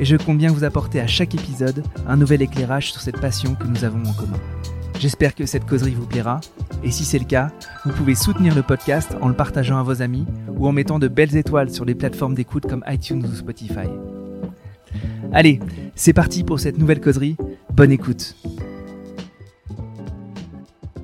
et je compte bien vous apporter à chaque épisode un nouvel éclairage sur cette passion que nous avons en commun. J'espère que cette causerie vous plaira, et si c'est le cas, vous pouvez soutenir le podcast en le partageant à vos amis ou en mettant de belles étoiles sur les plateformes d'écoute comme iTunes ou Spotify. Allez, c'est parti pour cette nouvelle causerie, bonne écoute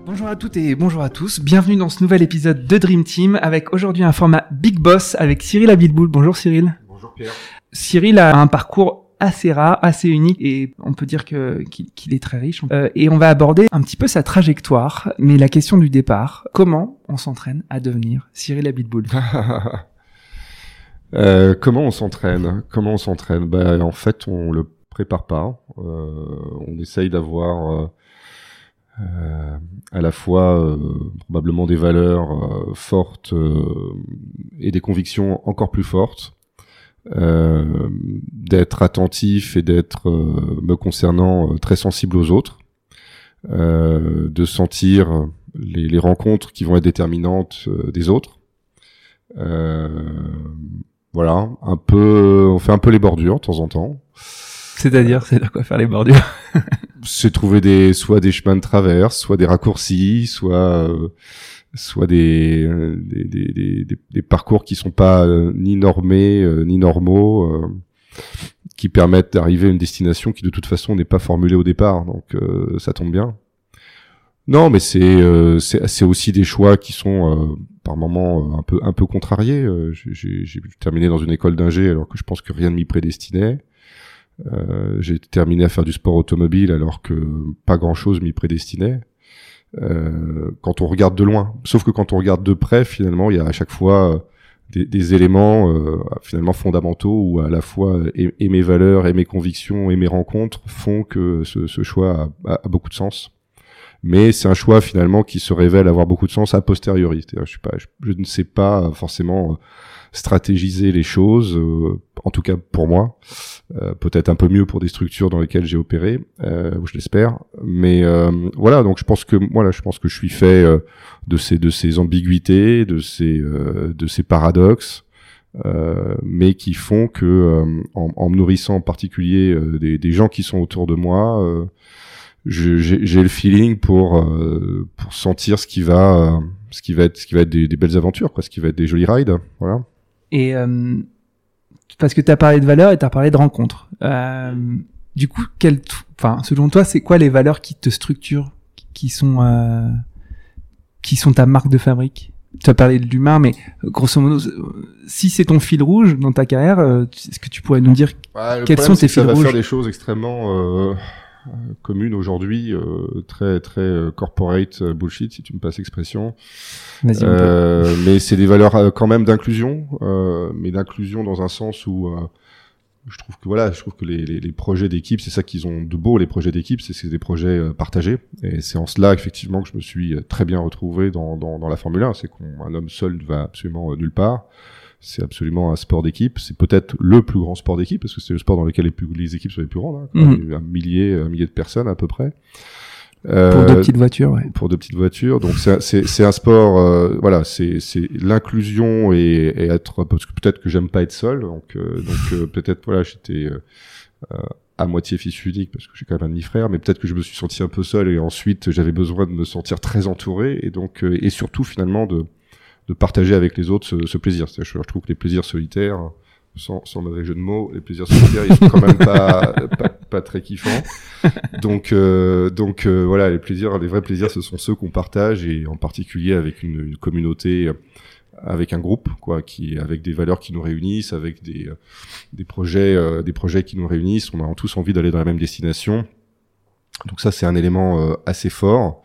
Bonjour à toutes et bonjour à tous, bienvenue dans ce nouvel épisode de Dream Team avec aujourd'hui un format Big Boss avec Cyril Abitboul. Bonjour Cyril. Bonjour Pierre. Cyril a un parcours assez rare, assez unique et on peut dire qu'il est très riche. Euh, et on va aborder un petit peu sa trajectoire, mais la question du départ, comment on s'entraîne à devenir Cyril Abitboul euh, Comment on s'entraîne? Comment on s'entraîne? Ben en fait, on le prépare pas. Euh, on essaye d'avoir à la fois probablement des valeurs fortes et des convictions encore plus fortes. D'être attentif et d'être me concernant très sensible aux autres, de sentir les, les, rencontres qui vont être déterminantes des autres. voilà, un peu, on fait un peu les bordures de temps en temps. C'est-à-dire, c'est à quoi faire les bordures c'est trouver des soit des chemins de traverse, soit des raccourcis, soit euh, soit des, euh, des, des, des, des, parcours qui sont pas euh, ni normés ni normaux, qui permettent d'arriver à une destination qui de toute façon n'est pas formulée au départ. Donc ça tombe bien. Non, mais c'est c'est aussi des choix qui sont par moments un peu un peu contrariés. J'ai terminé dans une école d'ingé alors que je pense que rien ne m'y prédestinait. Euh, j'ai terminé à faire du sport automobile alors que pas grand-chose m'y prédestinait. Euh, quand on regarde de loin, sauf que quand on regarde de près, finalement, il y a à chaque fois euh, des, éléments euh, finalement fondamentaux où à la fois et, mes valeurs et mes convictions et mes rencontres font que ce, choix a, beaucoup de sens. Mais c'est un choix finalement qui se révèle avoir beaucoup de sens a posteriori. Je, suis pas, je, ne sais pas forcément stratégiser les choses, euh, en tout cas pour moi, euh, peut-être un peu mieux pour des structures dans lesquelles j'ai opéré, euh, je l'espère. Mais voilà, donc je pense que voilà, je pense que je suis fait de ces de ces ambiguïtés, de ces de ces paradoxes. mais qui font que en, en, me nourrissant en particulier des, des, gens qui sont autour de moi, j'ai le feeling pour pour sentir ce qui va ce qui va être ce qui va être des, des, belles aventures quoi ce qui va être des jolis rides voilà. Et euh, parce que tu as parlé de valeurs et tu as parlé de rencontres. Euh, du coup, quel, enfin, selon toi, c'est quoi les valeurs qui te structurent, qui sont, euh, qui sont ta marque de fabrique? Tu as parlé de l'humain, mais grosso modo, si c'est ton fil rouge dans ta carrière, est-ce que tu pourrais nous dire quels sont tes fils rouges Ça va faire des choses extrêmement euh, commune aujourd'hui, euh, très très euh, corporate bullshit si tu me passes l'expression. Euh, mais c'est des valeurs quand même d'inclusion, mais d'inclusion dans un sens où je trouve que voilà, je trouve que les, les, les projets d'équipe, c'est ça qu'ils ont de beau, les projets d'équipe, c'est des projets partagés. Et c'est en cela effectivement que je me suis très bien retrouvé dans, dans, dans la Formule 1, c'est qu'un homme seul ne va absolument nulle part c'est absolument un sport d'équipe. C'est peut-être le plus grand sport d'équipe parce que c'est le sport dans lequel les, plus, les équipes sont les plus grandes. Hein, mhm. Un millier, un millier de personnes à peu près. Euh, pour deux petites voitures, ouais. Pour deux petites voitures. Donc c'est un sport, euh, voilà, c'est l'inclusion et, et, être parce que peut-être que j'aime pas être seul, donc euh, donc euh, peut-être voilà j'étais à moitié fils unique parce que j'ai quand même un demi-frère, mais peut-être que je me suis senti un peu seul et ensuite j'avais besoin de me sentir très entouré et donc et surtout finalement de de partager avec les autres ce, ce plaisir. Je, je, trouve que les plaisirs solitaires, sans, sans mauvais jeu de mots, les plaisirs solitaires, ils sont quand même pas, pas, pas, très kiffants. Donc, euh, donc euh, voilà, les plaisirs, les vrais plaisirs, ce sont ceux qu'on partage et en particulier avec une, une, communauté, avec un groupe, quoi, qui avec des valeurs qui nous réunissent, avec des des projets, euh, des projets qui nous réunissent. On a tous envie d'aller dans la même destination. Donc ça, c'est un élément assez fort.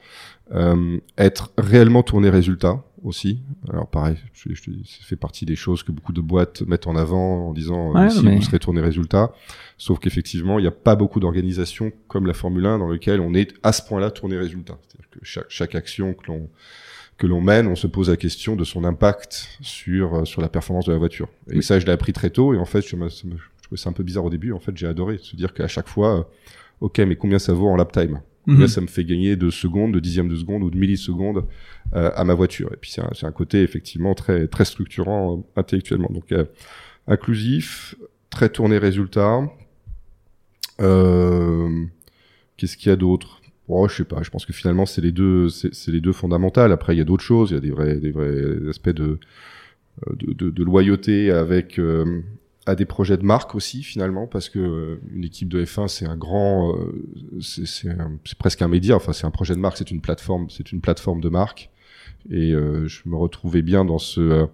être réellement tourné résultat aussi. Alors pareil, je, je, ça fait partie des choses que beaucoup de boîtes mettent en avant en disant Ouais, si mais- vous serez tourné résultat. Sauf qu'effectivement, il n'y a pas beaucoup d'organisations comme la Formule 1 dans lequel on est à ce point-là tourné résultat. C'est-à-dire que chaque, chaque action que l'on que l'on mène, on se pose la question de son impact sur euh, sur la performance de la voiture. Et Oui. ça, je l'ai appris très tôt. Et en fait, me, je trouvais ça un peu bizarre au début. En fait, j'ai adoré se dire qu'à chaque fois, euh, ok, mais combien ça vaut en lap time? Mhm. Là, ça me fait gagner de secondes, de dixièmes de seconde ou de millisecondes euh, à ma voiture. Et puis c'est un, c'est un côté effectivement très très structurant euh, intellectuellement. Donc euh, inclusif, très tourné résultat. Qu'est-ce qu'il y a d'autre? Oh, je sais pas. Je pense que finalement c'est les deux, c'est les deux fondamentales. Après, il y a d'autres choses. Il y a des vrais, des vrais aspects de de, de, de loyauté avec à des projets de marque aussi finalement parce que euh, une équipe de F1 c'est un grand euh, c'est presque un média. Enfin c'est un projet de marque c'est une plateforme c'est une plateforme de marque. Et euh, je me retrouvais bien dans ce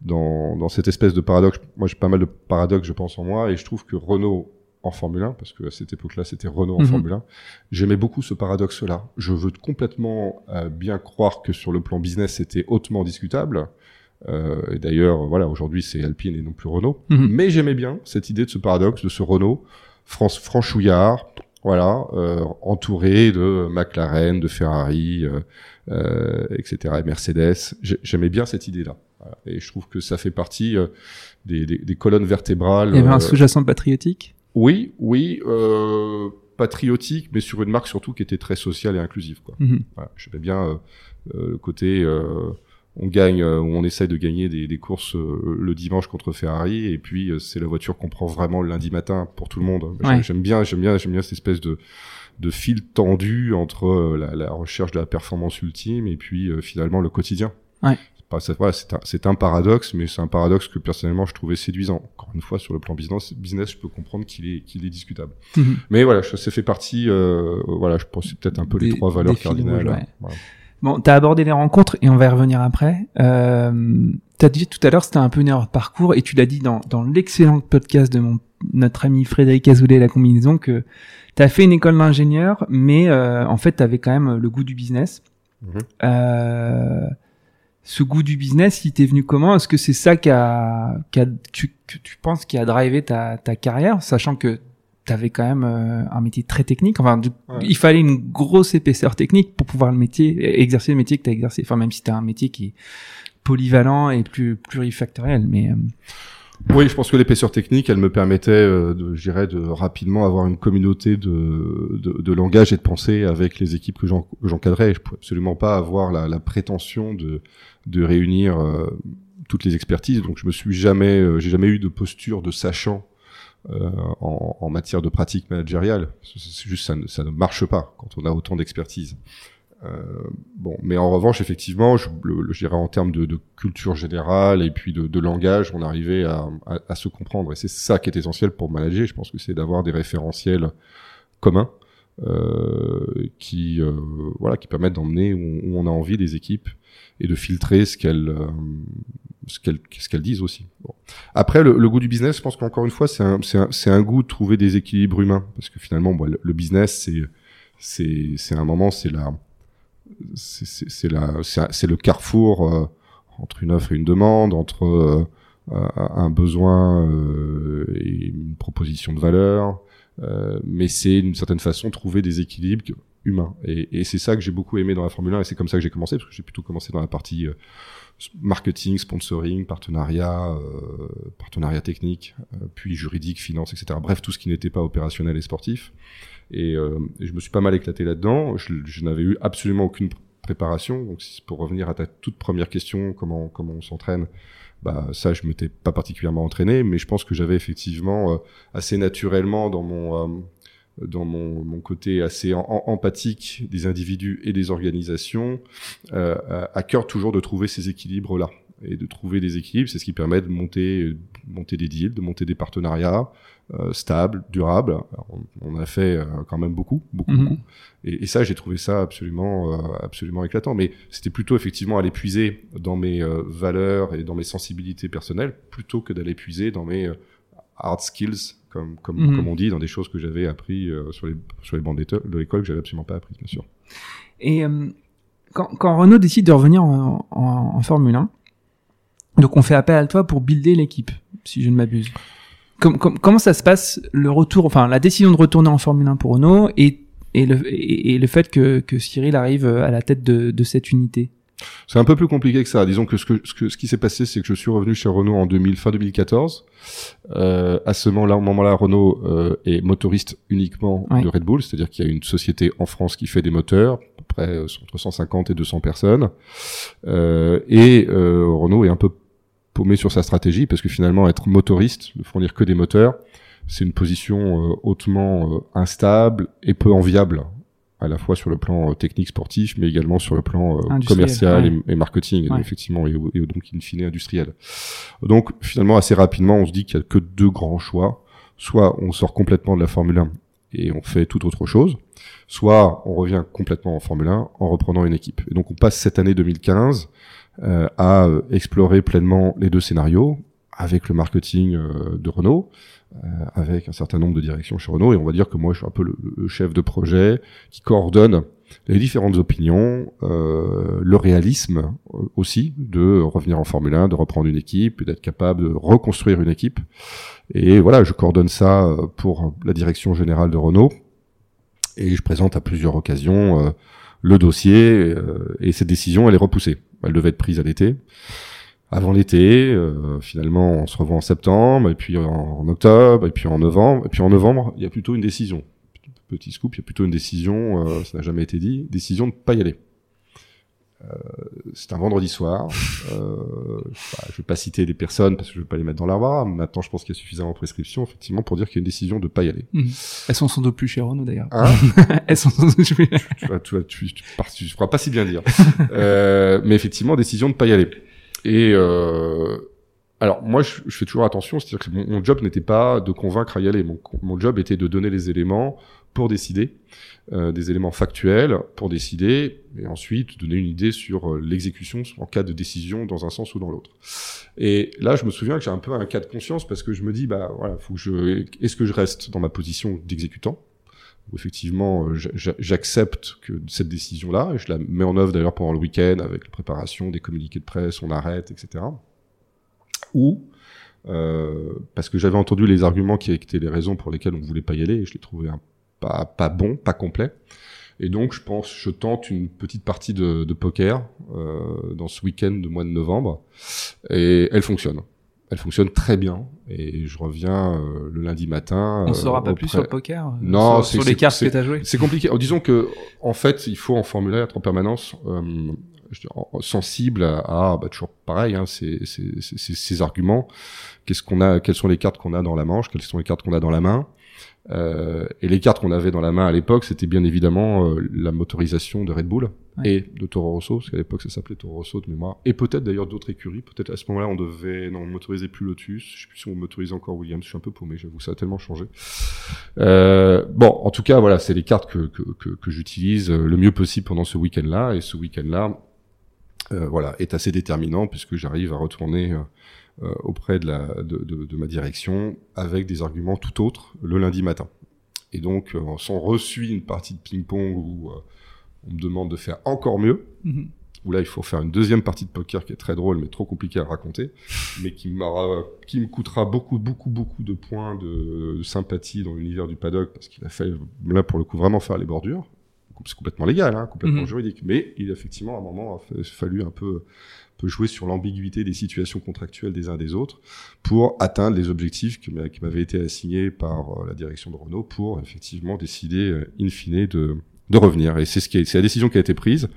dans dans cette espèce de paradoxe. Moi j'ai pas mal de paradoxes je pense en moi. Et je trouve que Renault en Formule 1 parce que à cette époque-là c'était Renault en Mhm. Formule 1 j'aimais beaucoup ce paradoxe là je veux complètement bien croire que sur le plan business c'était hautement discutable et d'ailleurs, voilà, aujourd'hui c'est Alpine et non plus Renault. Mhm. Mais j'aimais bien cette idée de ce paradoxe, de ce Renault France franchouillard, voilà, euh, entouré de McLaren, de Ferrari, euh, euh, etc. et Mercedes. J'ai- J'aimais bien cette idée-là. Voilà. Et je trouve que ça fait partie euh, des, des, des colonnes vertébrales. Il y avait un euh, sous-jacent patriotique? oui, oui, euh, patriotique, mais sur une marque surtout qui était très sociale et inclusive. Quoi. Mhm. Voilà, j'aimais bien euh, euh, le côté euh, on gagne euh, on essaye de gagner des, des courses euh, le dimanche contre Ferrari et puis euh, c'est la voiture qu'on prend vraiment le lundi matin pour tout le monde. J'aime- Ouais. J'aime bien, j'aime bien, j'aime bien cette espèce de de fil tendu entre la, la recherche de la performance ultime et puis euh, finalement le quotidien. Ouais. C'est pas- ça- voilà, c'est un, un paradoxe, mais c'est un paradoxe que personnellement je trouvais séduisant. Encore une fois, sur le plan business, business je peux comprendre qu'il est, qu'il est discutable. Mhm. Mais voilà, ça fait partie, euh, voilà, je pense que c'est peut-être un peu les trois valeurs cardinales. rouges, ouais. Voilà. Bon, t'as abordé les rencontres et on va y revenir après. Euh, t'as dit tout à l'heure c'était un peu une erreur de parcours et tu l'as dit dans, dans l'excellent podcast de mon notre ami Frédéric Azoulay la combinaison que t'as fait une école d'ingénieur mais euh, en fait t'avais quand même le goût du business. Mhm. Euh, ce goût du business, il t'est venu comment? Est-ce que c'est ça qui a, qui a- tu, que tu penses qui a drivé ta, ta carrière, sachant que t'avais quand même euh, un métier très technique. Enfin, du- Ouais. il fallait une grosse épaisseur technique pour pouvoir le métier, exercer le métier que t'as exercé. Enfin, même si t'as un métier qui est polyvalent et plus plurifactoriel, mais euh, Oui, je pense que l'épaisseur technique, elle me permettait, euh, de, je dirais, de rapidement avoir une communauté de, de, de langage et de pensée avec les équipes que j'encadrais. Je pouvais absolument pas avoir la, la prétention de, de réunir euh, toutes les expertises. Donc, je me suis jamais, euh, j'ai jamais eu de posture de sachant euh, en, en matière de pratique managériale. C'est juste ça ne, ça ne marche pas quand on a autant d'expertise. Euh, bon, mais en revanche, effectivement, je, je dirais en termes de, de culture générale et puis de, de langage, on arrivait à, à, à se comprendre. Et c'est ça qui est essentiel pour manager. Je pense que c'est d'avoir des référentiels communs euh, qui, euh, voilà, qui permettent d'emmener où, où on a envie les équipes et de filtrer ce qu'elles, euh, ce qu'elles, qu'elles disent aussi. Après, le, goût du business, je pense qu'encore une fois, c'est un, un, un goût de trouver des équilibres humains, parce que finalement, le, business, c'est, un moment, c'est la, c'est, le carrefour euh, entre une offre et une demande, entre euh, un besoin et une proposition de valeur, mais c'est d'une certaine façon trouver des équilibres humains. Et, et c'est ça que j'ai beaucoup aimé dans la Formule 1, et c'est comme ça que j'ai commencé, parce que j'ai plutôt commencé dans la partie euh, marketing, sponsoring, partenariat, euh, partenariat technique, euh, puis juridique, finance, etc. Bref, tout ce qui n'était pas opérationnel et sportif. Et, euh, et je me suis pas mal éclaté là-dedans. Je, je n'avais eu absolument aucune pr- préparation. Donc, pour revenir à ta toute première question, comment comment on s'entraîne bah ça, je m'étais pas particulièrement entraîné, mais je pense que j'avais effectivement assez naturellement dans mon dans mon, mon côté assez en- empathique des individus et des organisations, euh, à- à cœur toujours de trouver ces équilibres-là. Et de trouver des équilibres, c'est ce qui permet de monter, euh, monter des deals, de monter des partenariats euh, stables, durables. Alors, on, on a fait euh, quand même beaucoup, beaucoup, Mhm. beaucoup. Et, et ça, j'ai trouvé ça absolument, euh, absolument éclatant. Mais c'était plutôt effectivement aller puiser dans mes euh, valeurs et dans mes sensibilités personnelles, plutôt que d'aller puiser dans mes euh, hard skills, comme, comme, Mhm. comme on dit, dans des choses que j'avais appris euh, sur les, sur les bancs de l'école que j'avais absolument pas appris, bien sûr. Et euh, quand, quand Renault décide de revenir en, en, en Formule 1, donc on fait appel à toi pour builder l'équipe, si je ne m'abuse. Com- com- comment ça se passe le retour, enfin la décision de retourner en Formule 1 pour Renault et, et, le, et, et le fait que, que Cyril arrive à la tête de, de cette unité? C'est un peu plus compliqué que ça. Disons que ce, que, ce, que, ce qui s'est passé, c'est que je suis revenu chez Renault en 2000, fin 2014. Euh, à ce moment-là, au moment-là, Renault euh, est motoriste uniquement Ouais. de Red Bull, c'est-à-dire qu'il y a une société en France qui fait des moteurs, à peu près euh, entre 150 et 200 personnes. Euh, et euh, Renault est un peu paumé sur sa stratégie parce que finalement, être motoriste, ne fournir que des moteurs, c'est une position hautement instable et peu enviable à la fois sur le plan euh, technique sportif, mais également sur le plan euh, commercial ouais. et, et marketing, Ouais. effectivement, et, et donc in fine industriel. Donc finalement, assez rapidement, on se dit qu'il y a que deux grands choix. Soit on sort complètement de la Formule 1 et on fait toute autre chose, soit on revient complètement en Formule 1 en reprenant une équipe. Et donc on passe cette année 2015 euh, à euh, explorer pleinement les deux scénarios avec le marketing euh, de Renault, euh, avec un certain nombre de directions chez Renault, et on va dire que moi je suis un peu le, le chef de projet qui coordonne les différentes opinions, euh, le réalisme euh, aussi de revenir en Formule 1, de reprendre une équipe d'être capable de reconstruire une équipe. Et voilà, je coordonne ça pour la direction générale de Renault et je présente à plusieurs occasions euh, le dossier euh, et cette décision elle est repoussée. Elle devait être prise à l'été. Avant l'été, euh, finalement on se revoit en septembre et puis en, en octobre et puis en novembre et puis en novembre il y a plutôt une décision. Petit scoop, il y a plutôt une décision, euh, ça n'a jamais été dit, décision de pas y aller. Euh, c'est un vendredi soir. Euh, bah, je vais pas citer des personnes parce que je vais pas les mettre dans l'arbre. Maintenant, je pense qu'il y a suffisamment de prescription, effectivement, pour dire qu'il y a une décision de pas y aller. Elles sont sans doute plus chez Renault d'ailleurs. Hein Elles sont sans doute plus. tu tu tu, tu, tu si bien dire. euh, mais effectivement, décision de pas y aller. Et euh, alors moi, je, fais toujours attention, c'est-à-dire que mon, mon job n'était pas de convaincre à y aller. Mon, mon job était de donner les éléments pour décider, euh, des éléments factuels pour décider, et ensuite donner une idée sur euh, l'exécution en cas de décision dans un sens ou dans l'autre. Et là, je me souviens que j'ai un peu un cas de conscience parce que je me dis, bah voilà, faut que je, est-ce que je reste dans ma position d'exécutant? Où effectivement euh, j'a- j'a- j'accepte que cette décision-là, et je la mets en œuvre d'ailleurs pendant le week-end avec la préparation des communiqués de presse, on arrête, etc. Ou euh, parce que j'avais entendu les arguments qui étaient les raisons pour lesquelles on ne voulait pas y aller, et je les trouvais pas, pas bon, pas complet. Et donc, je pense, je tente une petite partie de, de poker euh, dans ce week-end de mois de novembre, et elle fonctionne. Elle fonctionne très bien, et je reviens euh, le lundi matin. On euh, saura pas plus sur le poker. euh, Non, sur, les cartes que t'as jouées. c'est compliqué. Oh, disons que, en fait, il faut en Formule 1 être en permanence euh, sensible à, à, bah, toujours pareil, hein, ces, ces, ces, ces- ces arguments. Qu'est-ce qu'on a Quelles sont les cartes qu'on a dans la manche Quelles sont les cartes qu'on a dans la main euh, Et les cartes qu'on avait dans la main à l'époque, c'était bien évidemment euh, la motorisation de Red Bull Ouais. et de Toro Rosso, parce qu'à l'époque ça s'appelait Toro Rosso de mémoire, et peut-être d'ailleurs d'autres écuries. Peut-être à ce moment-là on devait, non, on motorisait plus Lotus. Je sais plus si on motorisait encore Williams. Je suis un peu paumé, j'avoue, ça a tellement changé. Euh, bon, en tout cas, voilà, c'est les cartes que, que, que, que j'utilise le mieux possible pendant ce week-end-là. Et ce week-end-là, voilà, est assez déterminant puisque j'arrive à retourner auprès de, la, de, de, de ma direction avec des arguments tout autres le lundi matin. Et donc, euh, on reçut une partie de ping-pong où euh, on me demande de faire encore mieux Mhm. où là il faut faire une deuxième partie de poker qui est très drôle mais trop compliquée à raconter, mais qui me coûtera beaucoup, beaucoup, beaucoup de points de, de sympathie dans l'univers du paddock parce qu'il a fait là pour le coup vraiment faire les bordures. C'est complètement légal, hein, complètement Mhm. juridique, mais il a effectivement à un moment a fa- fallu un peu, jouer sur l'ambiguïté des situations contractuelles des uns des autres pour atteindre les objectifs qui m'a- qui m'avaient été assignés par euh, la direction de Renault pour effectivement décider euh, in fine de, revenir. Et c'est la décision qui a été prise.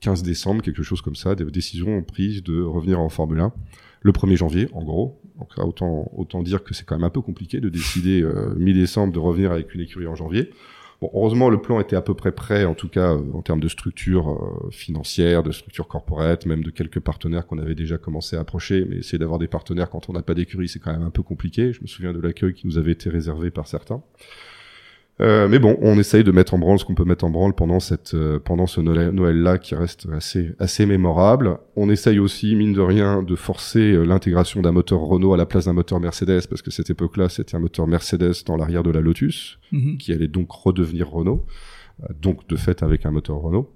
15 décembre, quelque chose comme ça, des décisions prises de revenir en Formule 1 le 1er janvier, en gros. Donc autant, autant dire que c'est quand même un peu compliqué de décider euh, mi-décembre de revenir avec une écurie en janvier. Bon, heureusement, le plan était à peu près prêt, en tout cas euh, en termes de structure euh, financière, de structure corporate, même de quelques partenaires qu'on avait déjà commencé à approcher. Mais essayer d'avoir des partenaires quand on n'a pas d'écurie, c'est quand même un peu compliqué. Je me souviens de l'accueil qui nous avait été réservé par certains. Euh, mais bon, on essaye de mettre en branle ce qu'on peut mettre en branle pendant cette euh, pendant ce Noël- Noël-là qui reste assez assez mémorable. On essaye aussi mine de rien de forcer euh, l'intégration d'un moteur Renault à la place d'un moteur Mercedes parce que cette époque-là c'était un moteur Mercedes dans l'arrière de la Lotus Mhm. qui allait donc redevenir Renault. donc de fait avec un moteur Renault.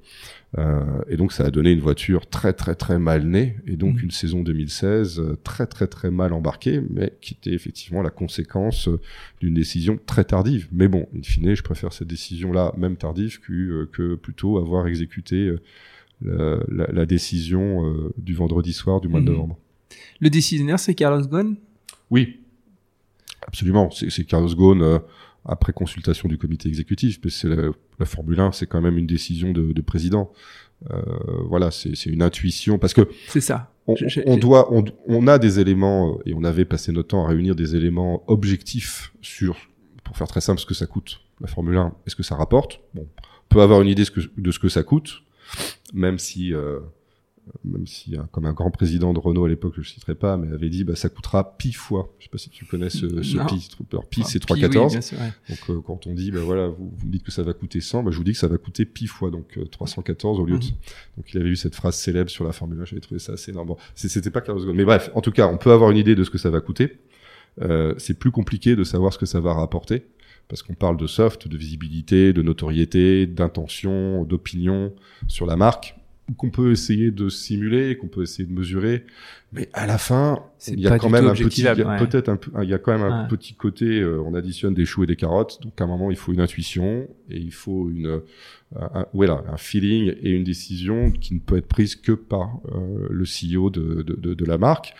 Euh, et donc ça a donné une voiture très très très mal née et donc Mhm. une saison 2016 euh, très très très mal embarquée, mais qui était effectivement la conséquence euh, d'une décision très tardive. Mais bon, in fine, je préfère cette décision-là, même tardive, que, que plutôt avoir exécuté la, la- la décision du vendredi soir du mois de Mhm. novembre. Le décisionnaire, c'est Carlos Ghosn? Oui, absolument. C'est Carlos Ghosn après consultation du comité exécutif, mais c'est la, la Formule 1, c'est quand même une décision de, de président. Euh, voilà, c'est une intuition parce que C'est ça. on, doit, on, on a des éléments euh, et on avait passé notre temps à réunir des éléments objectifs sur, pour faire très simple, ce que ça coûte la Formule 1. Est-ce que ça rapporte Bon, on peut avoir une idée ce que- de ce que ça coûte, même si, euh, même si, hein, comme un grand président de Renault à l'époque, je ne citerai pas, mais avait dit, bah, ça coûtera pi fois. Je sais pas si tu connais ce, ce pi. Alors, pi, Ah, c'est puis oui, 3,14. bien sûr, ouais. Donc euh, quand on dit, ben voilà, vous, vous me dites que ça va coûter 100, ben, je vous dis que ça va coûter pi fois, donc euh, 314 au lieu de... Mhm. Donc il avait eu cette phrase célèbre sur la Formule 1, j'avais trouvé ça assez énorme. Bon, c'était pas Carlos Ghosn. Mais bref, en tout cas, on peut avoir une idée de ce que ça va coûter. Euh, c'est plus compliqué de savoir ce que ça va rapporter, parce qu'on parle de soft, de visibilité, de notoriété, d'intention, d'opinion sur la marque, qu'on peut essayer de simuler, qu'on peut essayer de mesurer, mais à la fin, il y a quand même un petit, ouais. peut-être un il y a quand même un Ouais. petit côté, euh, on additionne des choux et des carottes, donc à un moment il faut une intuition et il faut une, euh, un, voilà, un feeling et une décision qui ne peut être prise que par euh, le CEO de, de, de, de la marque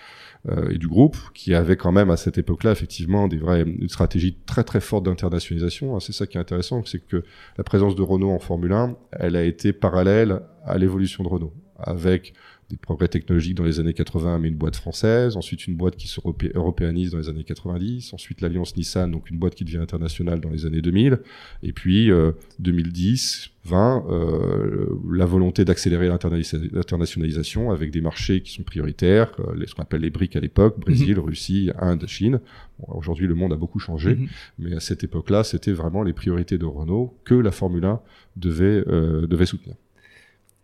et du groupe, qui avait quand même à cette époque-là effectivement des vraies, une stratégie très très forte d'internationalisation. hein. C'est ça qui est intéressant, c'est que la présence de Renault en Formule 1, elle a été parallèle à l'évolution de Renault, avec des progrès technologiques dans les années 80, mais une boîte française, ensuite une boîte qui se europé- européanise dans les années 90, ensuite l'alliance Nissan, donc une boîte qui devient internationale dans les années 2000, et puis euh, 2010, 20, euh, la volonté d'accélérer l'internationalisa- l'internationalisation avec des marchés qui sont prioritaires, euh, les- ce qu'on appelle les briques à l'époque, Brésil, Russie, Inde, Chine. Bon, Aujourd'hui, le monde a beaucoup changé, Mhm. mais à cette époque-là, c'était vraiment les priorités de Renault que la Formule 1 devait, euh, devait soutenir.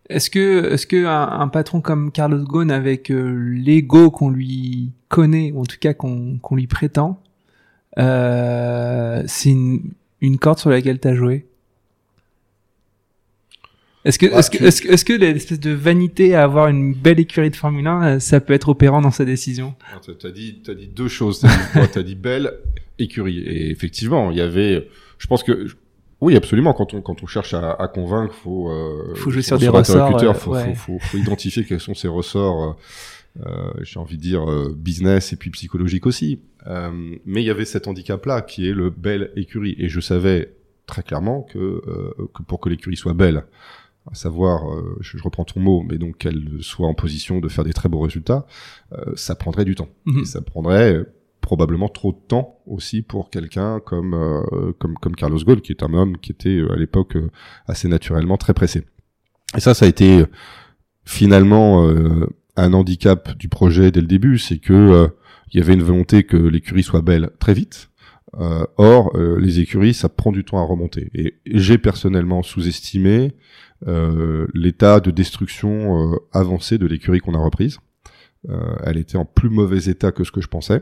Est-ce que, est-ce que un, un patron comme Carlos Ghosn, avec euh, l'ego qu'on lui connaît, ou en tout cas qu'on qu'on lui prétend, euh, c'est une, une corde sur laquelle t'as joué? Est-ce que, Ah, est-ce que, tu- est-ce que, est-ce que l'espèce de vanité à avoir une belle écurie de Formule 1, euh, ça peut être opérant dans sa décision? Tu as dit, t'as dit deux choses. T'as dit, T'as dit belle écurie. Et effectivement, il y avait, je pense que, oui, absolument. Quand on quand on cherche à, à convaincre, faut euh, Faut jouer sur des ressorts, euh, faut, ouais. faut, faut, faut identifier quels sont ses ressorts. euh, euh, J'ai envie de dire euh, business et puis psychologique aussi. Euh, mais il y avait cet handicap-là qui est le belle écurie. Et je savais très clairement que, euh, que pour que l'écurie soit belle, à savoir, euh, je, je reprends ton mot, mais donc qu'elle soit en position de faire des très beaux résultats, euh, ça prendrait du temps. Mhm. Et ça prendrait probablement trop de temps aussi pour quelqu'un comme, euh, comme comme Carlos Ghosn, qui est un homme qui était euh, à l'époque euh, assez naturellement très pressé. Et ça, ça a été euh, finalement un handicap du projet dès le début, c'est que il y avait une volonté que l'écurie soit belle très vite. Euh, or, euh, les écuries, ça prend du temps à remonter. Et j'ai personnellement sous-estimé euh, l'état de destruction euh, avancé de l'écurie qu'on a reprise. Elle était en plus mauvais état que ce que je pensais.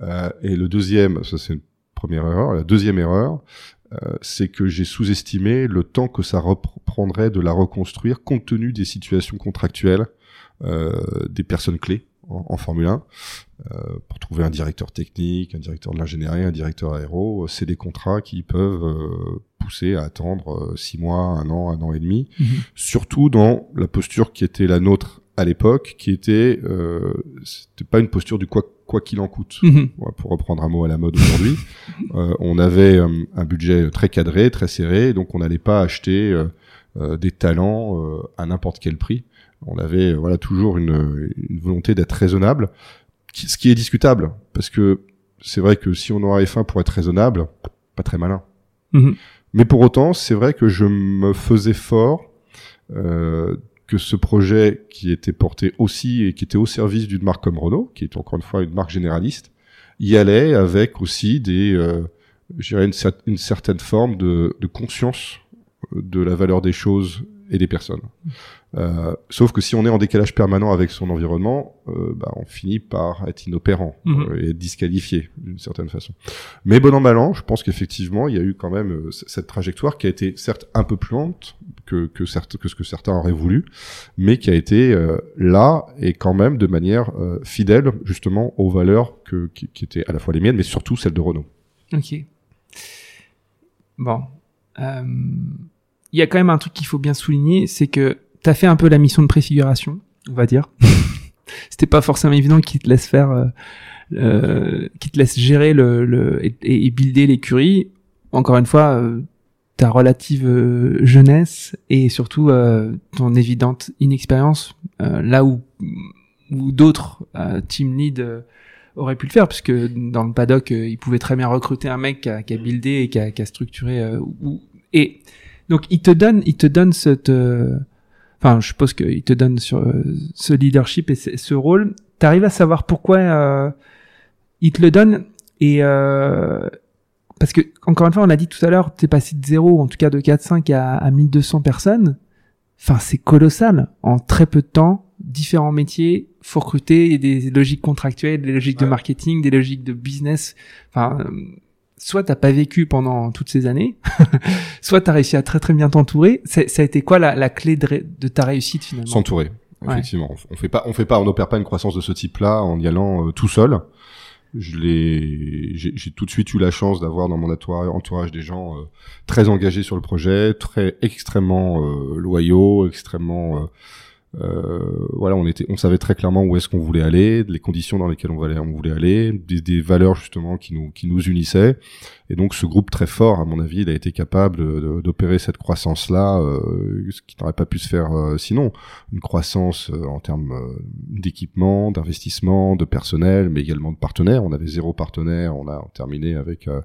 Euh, et le deuxième, ça c'est une première erreur. La deuxième erreur, euh, c'est que j'ai sous-estimé le temps que ça reprendrait de la reconstruire compte tenu des situations contractuelles euh, des personnes clés en, en Formule 1. Euh, pour trouver un directeur technique, un directeur de l'ingénierie, un directeur aéro, c'est des contrats qui peuvent pousser à attendre six mois, un an, un an et demi. Mhm. Surtout dans la posture qui était la nôtre à l'époque, qui était, euh, c'était pas une posture du quoi quoi qu'il en coûte. Mhm. Pour reprendre un mot à la mode aujourd'hui, euh, on avait euh, un budget très cadré, très serré, donc on n'allait pas acheter euh, des talents euh, à n'importe quel prix. On avait voilà toujours une, une volonté d'être raisonnable, ce qui est discutable, parce que c'est vrai que si on aurait faim pour être raisonnable, pas très malin. Mhm. Mais pour autant, c'est vrai que je me faisais fort euh, que ce projet qui était porté aussi et qui était au service d'une marque comme Renault, qui est encore une fois une marque généraliste, y allait avec aussi des, euh, une, cer- une certaine forme de, de conscience de la valeur des choses et des personnes. Euh, sauf que si on est en décalage permanent avec son environnement, euh, bah, on finit par être inopérant Mhm. euh, et être disqualifié d'une certaine façon. Mais bon an mal an, je pense qu'effectivement, il y a eu quand même cette trajectoire qui a été certes un peu plus lente que que, certes, que ce que certains auraient voulu, mais qui a été là et quand même de manière fidèle justement aux valeurs que, qui, qui étaient à la fois les miennes, mais surtout celles de Renault. Ok. Bon. Il y a quand même un truc qu'il faut bien souligner, c'est que tu as fait un peu la mission de préfiguration, on va dire. C'était pas forcément évident qu'ils te laissent faire, euh, euh, te laissent gérer le, le et, et builder l'écurie. Encore une fois, euh, ta relative euh, jeunesse et surtout euh, ton évidente inexpérience, euh, là où où d'autres team lead auraient pu le faire, puisque dans le paddock, euh, ils pouvaient très bien recruter un mec qui a, qui a buildé et qui a, qui a structuré. euh, ou- et donc, il te donne, il te donne cette. euh, Enfin, je suppose qu'il te donne sur euh, ce leadership et ce, rôle. T'arrives à savoir pourquoi euh, il te le donne et euh, parce que encore une fois, on l'a dit tout à l'heure, t'es passé de zéro, en tout cas de 4-5 à, à 1200 personnes. Enfin, c'est colossal. En très peu de temps, différents métiers, faut recruter des logiques contractuelles, des logiques de marketing, des logiques de business. Enfin, soit t'as pas vécu pendant toutes ces années, soit t'as réussi à très très bien t'entourer. Ça a été quoi la, la clé de, ta réussite finalement? S'entourer. Ouais. Effectivement, on fait pas, on fait pas, on n'opère pas une croissance de ce type-là en y allant euh, tout seul. Je l'ai, j'ai tout de suite eu la chance d'avoir dans mon entourage, entourage des gens euh, très engagés sur le projet, très extrêmement euh, loyaux, extrêmement euh, voilà, on était, on savait très clairement où est-ce qu'on voulait aller, les conditions dans lesquelles on voulait, on voulait aller, des, des valeurs justement qui nous, qui nous unissaient. Et donc ce groupe très fort, à mon avis, il a été capable d'opérer cette croissance-là, euh, ce qui n'aurait pas pu se faire euh, sinon. Une croissance euh, en termes euh, d'équipement, d'investissement, de personnel, mais également de partenaires. On avait zéro partenaire, on a terminé avec euh,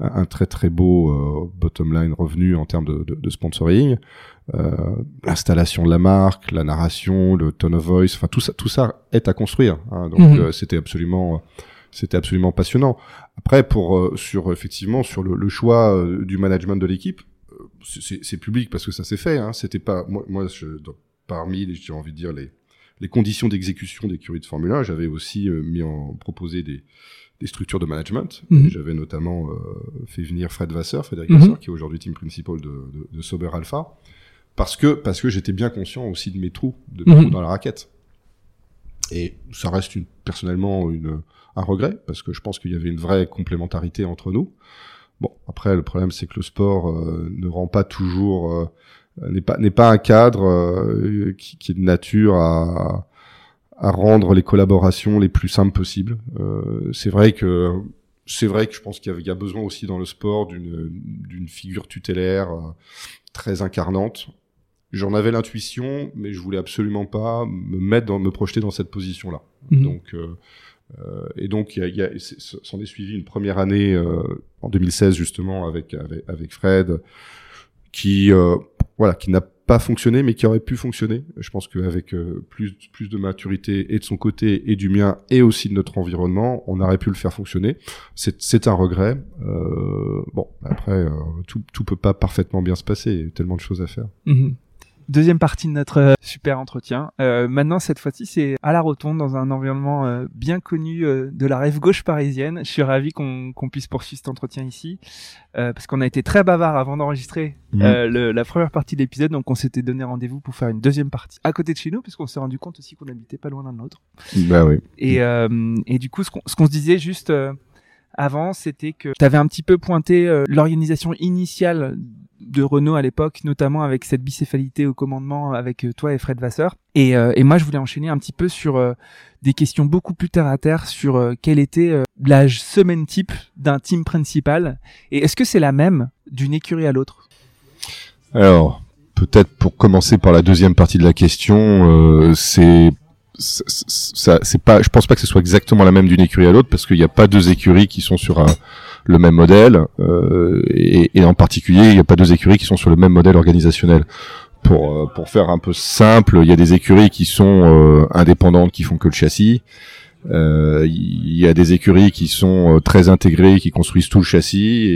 un, très très beau euh, bottom line revenu en termes de, de, de sponsoring. Euh, l'installation de la marque, la narration, le tone of voice, enfin tout ça, tout ça est à construire. hein. donc euh, c'était absolument, c'était absolument passionnant. Après, pour euh, sur effectivement sur le, le choix euh, du management de l'équipe, euh, c'est- public parce que ça s'est fait. Hein. C'était pas moi, moi je, parmi, les- j'ai envie de dire les les conditions d'exécution des curies de Formule 1, j'avais aussi mis en proposé des des structures de management. Mhm. J'avais notamment euh, fait venir Fred Vasseur, Frédéric Mhm. Vasseur, qui est aujourd'hui team principal de, de, de Sauber Alpha, parce que parce que j'étais bien conscient aussi de mes trous, de mes Mhm. trous dans la raquette. Et ça reste une, personnellement une, un regret, parce que je pense qu'il y avait une vraie complémentarité entre nous. Bon, après, le problème, c'est que le sport euh, ne rend pas toujours, euh, n'est pas, n'est pas un cadre euh, qui, qui est de nature à, à rendre les collaborations les plus simples possibles. C'est vrai que, c'est vrai que je pense qu'il y a, il y a besoin aussi dans le sport d'une, d'une figure tutélaire très incarnante. J'en avais l'intuition, mais je voulais absolument pas me mettre dans, me projeter dans cette position-là. Mhm. Donc, et donc, il y a, a, s'en est suivi une première année euh, en 2016 justement avec avec, avec Fred, qui euh, voilà, qui n'a pas fonctionné, mais qui aurait pu fonctionner. Je pense qu'avec euh, plus plus de maturité et de son côté et du mien et aussi de notre environnement, on aurait pu le faire fonctionner. C'est un regret. Euh, bon, après, euh, tout tout peut pas parfaitement bien se passer. Il y a tellement de choses à faire. Mhm. Deuxième partie de notre euh, super entretien. Euh, maintenant, cette fois-ci, c'est à la rotonde, dans un environnement euh, bien connu euh, de la rive gauche parisienne. Je suis ravi qu'on puisse poursuivre cet entretien ici, euh, parce qu'on a été très bavard avant d'enregistrer euh, la première partie de l'épisode, donc on s'était donné rendez-vous pour faire une deuxième partie à côté de chez nous, puisqu'on s'est rendu compte aussi qu'on habitait pas loin l'un de l'autre. Bah oui. Et, euh, et du coup, ce qu'on se disait juste euh, avant, c'était que tu avais un petit peu pointé euh, l'organisation initiale de Renault à l'époque, notamment avec cette bicéphalité au commandement avec euh, toi et Fred Vasseur. Et, euh, et moi, je voulais enchaîner un petit peu sur euh, des questions beaucoup plus terre à terre sur euh, quelle était euh, la semaine type d'un team principal. Et est-ce que c'est la même d'une écurie à l'autre? Alors, peut-être pour commencer par la deuxième partie de la question, euh, c'est ça- c'est pas, je pense pas que ce soit exactement la même d'une écurie à l'autre parce qu'il n'y a pas deux écuries qui sont sur un- le même modèle euh, et, en particulier il n'y a pas deux écuries qui sont sur le même modèle organisationnel. Pour euh, pour faire un peu simple, il y a des écuries qui sont euh, indépendantes, qui font que le châssis. Euh, Il y a des écuries qui sont très intégrées, qui construisent tout le châssis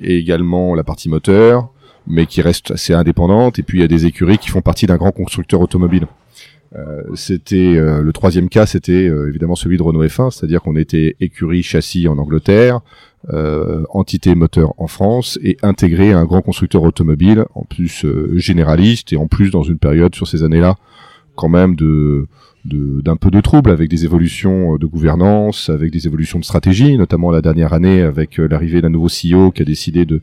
et également la partie moteur mais qui restent assez indépendantes. Et puis il y a des écuries qui font partie d'un grand constructeur automobile. Euh, c'était euh, le troisième cas, c'était euh, évidemment celui de Renault F1, c'est-à-dire qu'on était écurie châssis en Angleterre, entité moteur en France et intégré à un grand constructeur automobile, en plus généraliste et en plus dans une période sur ces années-là quand même de d'un peu de trouble avec des évolutions de gouvernance, avec des évolutions de stratégie, notamment la dernière année avec l'arrivée d'un nouveau CEO qui a décidé de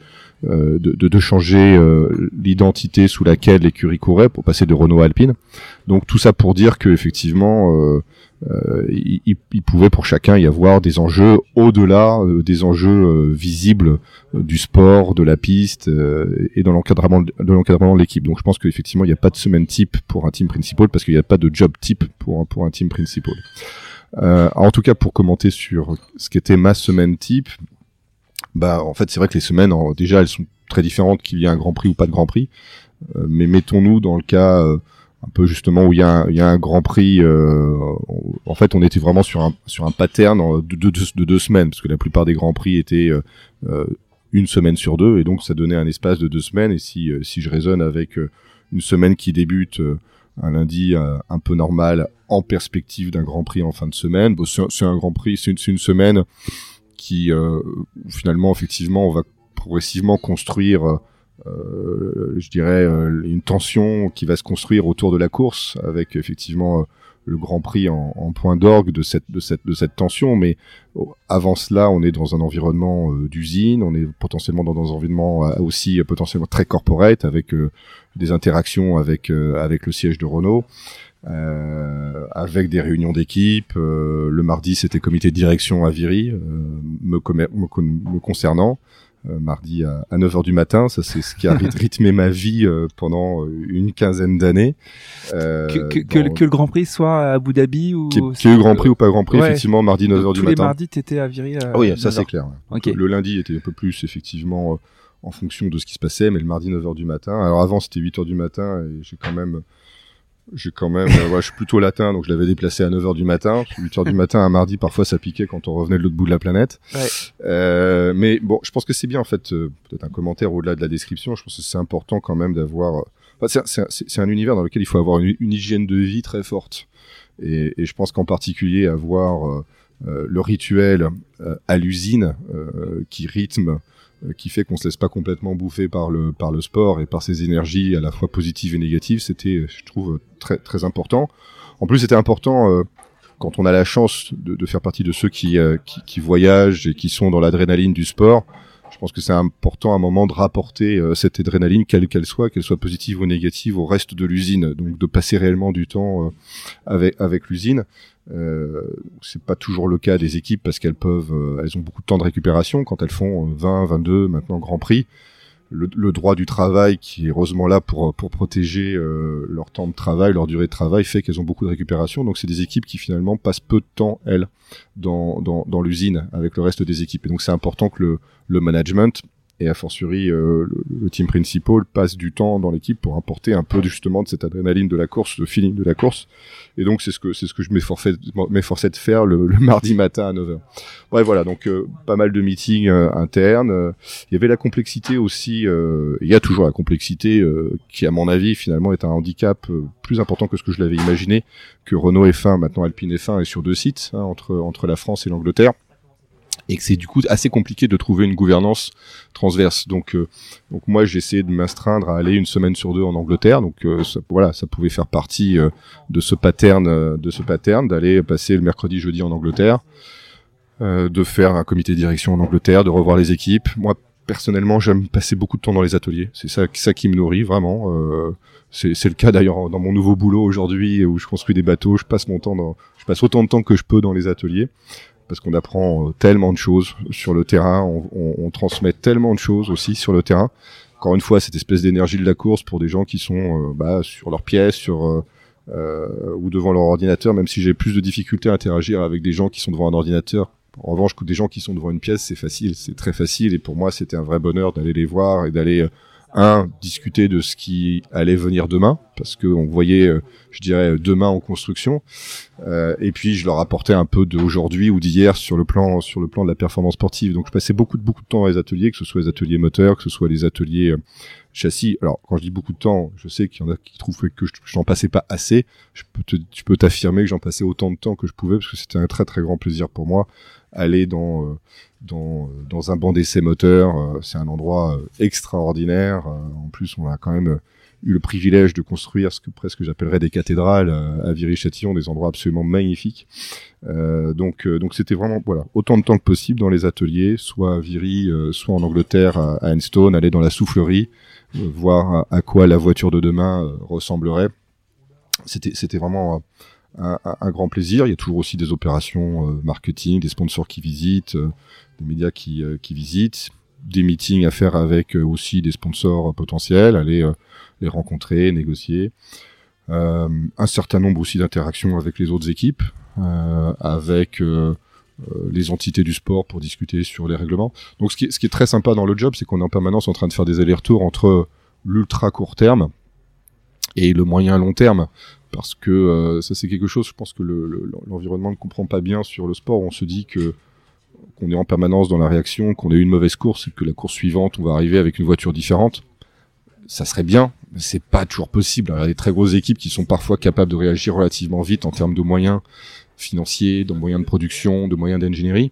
euh, de, de, changer euh, l'identité sous laquelle l'écurie courait pour passer de Renault à Alpine. Donc tout ça pour dire que effectivement, euh, il, il, pouvait pour chacun y avoir des enjeux au-delà des enjeux visibles du sport, de la piste et dans l'encadrement de l'encadrement de l'équipe. Donc je pense qu'effectivement il n'y a pas de semaine type pour un team principal parce qu'il n'y a pas de job type pour pour un team principal. Euh, en tout cas, pour commenter sur ce qu'était ma semaine type, bah en fait c'est vrai que les semaines déjà elles sont très différentes qu'il y ait un Grand Prix ou pas de Grand Prix. Euh, mais mettons-nous dans le cas euh, un peu justement où il y a un, a Grand Prix. En fait, on était vraiment sur un sur un pattern de, de, de, deux semaines parce que la plupart des Grands Prix étaient une semaine sur deux et donc ça donnait un espace de deux semaines. Et si si je raisonne avec une semaine qui débute un lundi un peu normal en perspective d'un Grand Prix en fin de semaine, c'est un Grand Prix, c'est une, une semaine qui euh, finalement effectivement on va progressivement construire euh, je dirais euh, une tension qui va se construire autour de la course avec effectivement le Grand Prix en, point d'orgue de cette de cette de cette tension mais avant cela on est dans un environnement d'usine on est potentiellement dans un environnement aussi potentiellement très corporate avec des interactions avec avec le siège de Renault euh, avec des réunions d'équipe. Euh, le mardi, c'était comité de direction à Viry, euh, me, me, concernant. Mardi à, 9h du matin, ça c'est ce qui a rythmé ma vie pendant une quinzaine d'années. Que, que, que, le Grand Prix soit à Abu Dhabi ou... Qu'il y ait eu Grand Prix ou pas Grand Prix, effectivement, mardi 9h du matin. Tous les mardis, t'étais à Viry ah Oui, ça c'est clair. Le lundi était un peu plus, effectivement, en fonction de ce qui se passait, mais le mardi 9h du matin. Alors avant, c'était 8h du matin et j'ai quand même j'ai quand même, euh, ouais, je suis plutôt latin, donc je l'avais déplacé à 9h du matin. 8h du matin, un mardi, parfois ça piquait quand on revenait de l'autre bout de la planète. Ouais. Euh, mais bon, je pense que c'est bien en fait, euh, peut-être un commentaire au-delà de la description, je pense que c'est important quand même d'avoir... Enfin, c'est un, univers dans lequel il faut avoir une, hygiène de vie très forte. Et, et je pense qu'en particulier avoir le rituel à l'usine qui rythme qui fait qu'on se laisse pas complètement bouffer par le par le sport et par ses énergies à la fois positives et négatives, c'était, je trouve, très très important. En plus, c'était important euh, quand on a la chance de, faire partie de ceux euh, qui, qui voyagent et qui sont dans l'adrénaline du sport. Je pense que c'est important à un moment de rapporter cette adrénaline, quelle qu'elle soit, qu'elle soit positive ou négative, au reste de l'usine. Donc de passer réellement du temps avec avec l'usine. Euh, c'est pas toujours le cas des équipes parce qu'elles peuvent, euh, elles ont beaucoup de temps de récupération quand elles font 20, euh, 22, maintenant Grand Prix. Le, droit du travail qui est heureusement là pour protéger euh, leur temps de travail, leur durée de travail, fait qu'elles ont beaucoup de récupération. Donc c'est des équipes qui finalement passent peu de temps elles dans l'usine avec le reste des équipes. Et donc c'est important que le management et a fortiori euh, le, team principal passe du temps dans l'équipe pour apporter un peu justement de cette adrénaline de la course, le feeling de la course. Et donc c'est ce que c'est ce que je m'efforçais de faire le, mardi matin à 9h. Bref voilà, donc euh, pas mal de meetings euh, internes. Il y avait la complexité aussi, il y a toujours la complexité qui à mon avis finalement est un handicap plus important que ce que je l'avais imaginé, que Renault F1, maintenant Alpine F1 est sur deux sites, hein, entre, entre la France et l'Angleterre et que c'est du coup assez compliqué de trouver une gouvernance transverse. Donc, euh, donc moi j'ai essayé de m'astreindre à aller une semaine sur deux en Angleterre. Donc euh, ça, voilà, ça pouvait faire partie euh, de ce pattern, de ce pattern d'aller passer le mercredi, jeudi en Angleterre, de faire un comité de direction en Angleterre, de revoir les équipes. Moi personnellement j'aime passer beaucoup de temps dans les ateliers. C'est ça, qui me nourrit vraiment. c'est le cas d'ailleurs dans mon nouveau boulot aujourd'hui où je construis des bateaux. Je passe autant de temps que je peux dans les ateliers parce qu'on apprend euh, tellement de choses sur le terrain, on, transmet tellement de choses aussi sur le terrain. Encore une fois, cette espèce d'énergie de la course pour des gens qui sont euh, bah, sur leur pièce, sur euh, ou devant leur ordinateur, même si j'ai plus de difficultés à interagir avec des gens qui sont devant un ordinateur. En revanche, des gens qui sont devant une pièce, c'est facile, c'est très facile. Et pour moi, c'était un vrai bonheur d'aller les voir et d'aller un discuter de ce qui allait venir demain, parce que on voyait, euh, je dirais, demain en construction. Euh, et puis je leur apportais un peu d'aujourd'hui ou d'hier sur le plan sur le plan de la performance sportive. Donc je passais beaucoup de beaucoup de temps dans les ateliers, que ce soit les ateliers moteurs, que ce soit les ateliers euh, châssis. Alors quand je dis beaucoup de temps, je sais qu'il y en a qui trouvent que je n'en passais pas assez. Tu peux t'affirmer que j'en passais autant de temps que je pouvais parce que c'était un très très grand plaisir pour moi aller dans euh, dans, dans un banc d'essai moteur. c'est un endroit extraordinaire. en plus, on a quand même eu le privilège de construire ce que presque j'appellerais des cathédrales euh, à Viry-Châtillon, des endroits absolument magnifiques. Euh, donc, euh, donc c'était vraiment voilà autant de temps que possible dans les ateliers, soit à Viry, soit en Angleterre à, Enstone, aller dans la soufflerie, voir à, quoi la voiture de demain ressemblerait. C'était vraiment un, grand plaisir. Il y a toujours aussi des opérations marketing, des sponsors qui visitent, des médias qui, qui visitent, des meetings à faire avec aussi des sponsors potentiels, aller les rencontrer, négocier. Euh, un certain nombre aussi d'interactions avec les autres équipes, euh, avec euh, les entités du sport pour discuter sur les règlements. Donc ce qui est, très sympa dans le job, c'est qu'on est en permanence en train de faire des allers-retours entre l'ultra court terme et le moyen long terme parce que ça c'est quelque chose je pense que l'environnement ne comprend pas bien sur le sport on se dit que qu'on est en permanence dans la réaction qu'on ait eu une mauvaise course et que la course suivante on va arriver avec une voiture différente ça serait bien, mais c'est pas toujours possible. il y a des très grosses équipes qui sont parfois capables de réagir relativement vite en termes de moyens financiers, de moyens de production, de moyens d'ingénierie.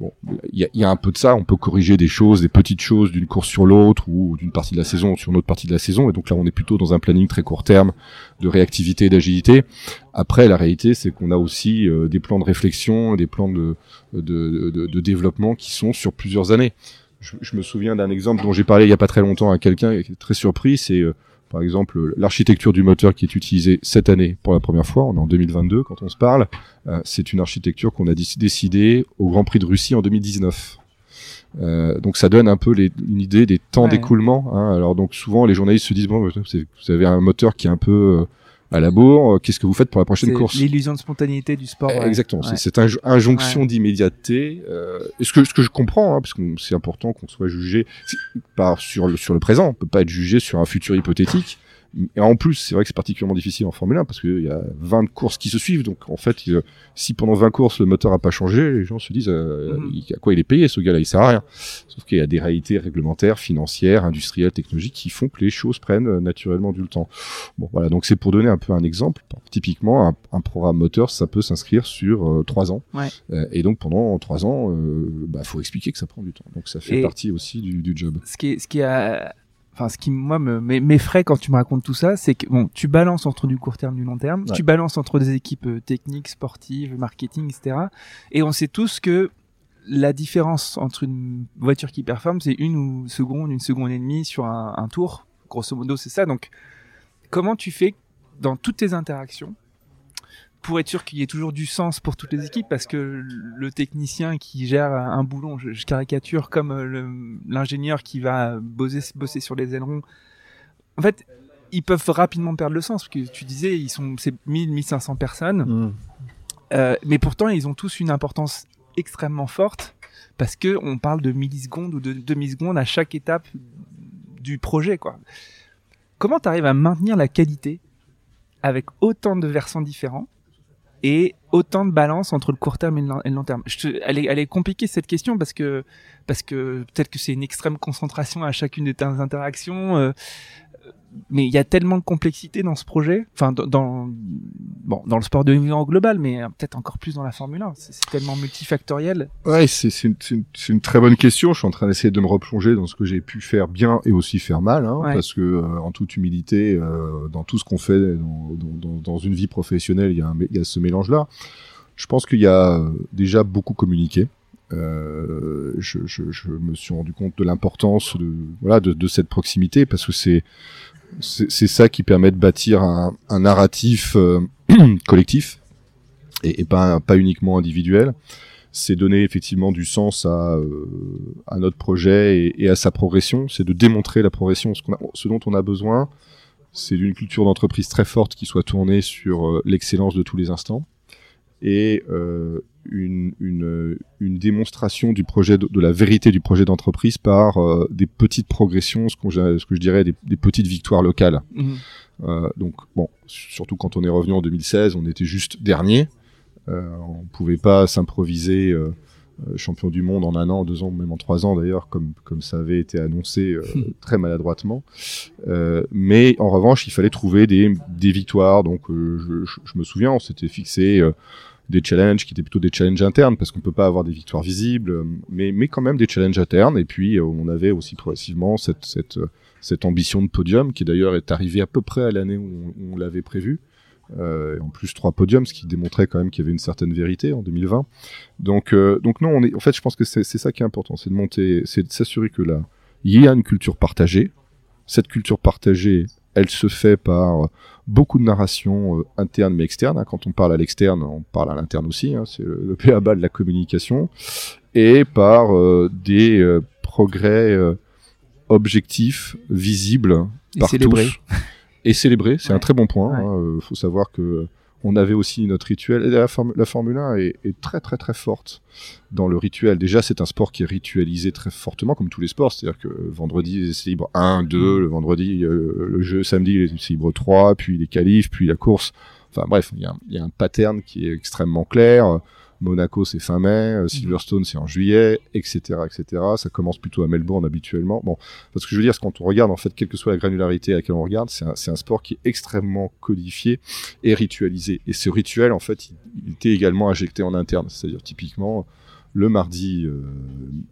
Bon, il y a, un peu de ça. On peut corriger des choses, des petites choses d'une course sur l'autre ou d'une partie de la saison sur une autre partie de la saison. Et donc là, on est plutôt dans un planning très court terme de réactivité et d'agilité. Après, la réalité, c'est qu'on a aussi euh, des plans de réflexion, des plans de, de, de développement qui sont sur plusieurs années je, me souviens d'un exemple dont j'ai parlé il y a pas très longtemps à quelqu'un qui est très surpris, c'est euh, par exemple l'architecture du moteur qui est utilisée cette année pour la première fois, on est en 2022 quand on se parle, euh, c'est une architecture qu'on a décidé au Grand Prix de Russie en 2019. Euh, donc ça donne un peu les, une idée des temps d'écoulement. Hein. Alors donc souvent les journalistes se disent bon vous avez un moteur qui est un peu à la bourre, qu'est-ce que vous faites pour la prochaine course? L'illusion de spontanéité du sport. Exactement, c'est cette injonction d'immédiateté. Euh, ce que ce que je comprends, hein, parce que c'est important qu'on soit jugé par sur le sur le présent, on peut pas être jugé sur un futur hypothétique. Et en plus, c'est vrai que c'est particulièrement difficile en Formule 1 parce qu'il y a 20 courses qui se suivent. Donc en fait, si pendant 20 courses le moteur a pas changé, les gens se disent euh, mhm. à quoi il est payé ce gars-là, il sert à rien. Sauf qu'il y a des réalités réglementaires, financières, industrielles, technologiques qui font que les choses prennent euh, naturellement du temps. Bon voilà, donc c'est pour donner un peu un exemple. Typiquement, un, un programme moteur, ça peut s'inscrire sur euh, trois ans. Ouais. Euh, et donc pendant trois ans, il bah, faut expliquer que ça prend du temps. Donc ça fait partie aussi du, du job. Ce qui est, ce qui a enfin ce qui moi m'effraie quand tu me racontes tout ça, c'est que bon, tu balances entre du court terme, du long terme, tu balances entre des équipes euh, techniques, sportives, marketing, etc. Et on sait tous que la différence entre une voiture qui performe, c'est une ou seconde, une seconde et demie sur un, un tour. Grosso modo, c'est ça. Donc, comment tu fais dans toutes tes interactions pour être sûr qu'il y ait toujours du sens pour toutes les équipes, parce que le technicien qui gère un boulon, je, caricature comme euh, l'ingénieur qui va bosser, bosser sur les ailerons. En fait, ils peuvent rapidement perdre le sens, parce que tu disais, ils sont c'est 1000, 1500 personnes, mmh. euh, mais pourtant ils ont tous une importance extrêmement forte, parce que on parle de millisecondes ou de demi-secondes à chaque étape du projet, quoi. Comment tu arrives à maintenir la qualité avec autant de versants différents et autant de balance entre le court terme et le long terme. Je te, elle, est, elle est compliquée cette question parce que parce que peut-être que c'est une extrême concentration à chacune de tes interactions. Euh, mais il y a tellement de complexité dans ce projet, enfin dans, bon dans le sport de niveau global, mais peut-être encore plus dans la Formule 1. C'est tellement multifactoriel. Ouais, c'est une, une, une, très bonne question. Je suis en train d'essayer de me replonger dans ce que j'ai pu faire bien et aussi faire mal, hein, parce que euh, en toute humilité, euh, dans tout ce qu'on fait dans, dans, dans, une vie professionnelle, il y a, un, il y a ce mélange-là. Je pense qu'il y a euh, déjà beaucoup communiqué. Euh, je, je, je, me suis rendu compte de l'importance de voilà de, de, cette proximité parce que c'est c'est ça qui permet de bâtir un, narratif euh, collectif et, pas, pas uniquement individuel. C'est donner effectivement du sens à, euh, notre projet et, à sa progression. C'est de démontrer la progression. Ce, dont on a besoin, c'est d'une culture d'entreprise très forte qui soit tournée sur euh, l'excellence de tous les instants et une, une, une, démonstration du projet de, de, la vérité du projet d'entreprise par euh, des petites progressions, ce, ce, que je dirais des, des petites victoires locales. Mhm. Euh, donc bon, surtout quand on est revenu en 2016, on était juste dernier. Euh, on pouvait pas s'improviser euh, champion du monde en un an, deux ans, même en trois ans d'ailleurs, comme comme ça avait été annoncé euh, très maladroitement. Euh, mais en revanche, il fallait trouver des des victoires. Donc euh, je, me souviens, on s'était fixé des challenges qui étaient plutôt des challenges internes parce qu'on peut pas avoir des victoires visibles, euh, mais mais quand même des challenges internes. Et puis euh, on avait aussi progressivement cette euh, cette ambition de podium qui d'ailleurs est arrivée à peu près à l'année où on, l'avait prévu. En plus trois podiums, ce qui démontrait quand même qu'il y avait une certaine vérité en 2020. Donc, donc non, on est, en fait, je pense que c'est c'est ça qui est important, c'est de monter, c'est de s'assurer que là, il y a une culture partagée. Cette culture partagée, elle se fait par beaucoup de narration euh, interne mais externe. hein. Quand on parle à l'externe, on parle à l'interne aussi. hein. C'est le, le PABA de la communication et par euh, des euh, progrès objectifs, visibles Et par célébrés. tous et célébrés. C'est Ouais. un très bon point. Ouais. hein. Faut savoir que on avait aussi notre rituel. Et la, Form- la Formule 1 est, est très très très forte dans le rituel. Déjà, c'est un sport qui est ritualisé très fortement, comme tous les sports. C'est-à-dire que vendredi, c'est libre 1, 2, le vendredi, euh, le jeu, samedi, c'est libre 3, puis les qualifs, puis la course. Enfin bref, y, il y a un pattern qui est extrêmement clair. Monaco, c'est fin mai, euh, Silverstone, c'est en juillet, etc., etc. Ça commence plutôt à Melbourne habituellement. Bon, parce que je veux dire, c'est quand on regarde, en fait, quelle que soit la granularité à laquelle on regarde, c'est un, sport qui est extrêmement codifié et ritualisé. Et ce rituel, en fait, il, il était également injecté en interne. C'est-à-dire, typiquement, le mardi, euh,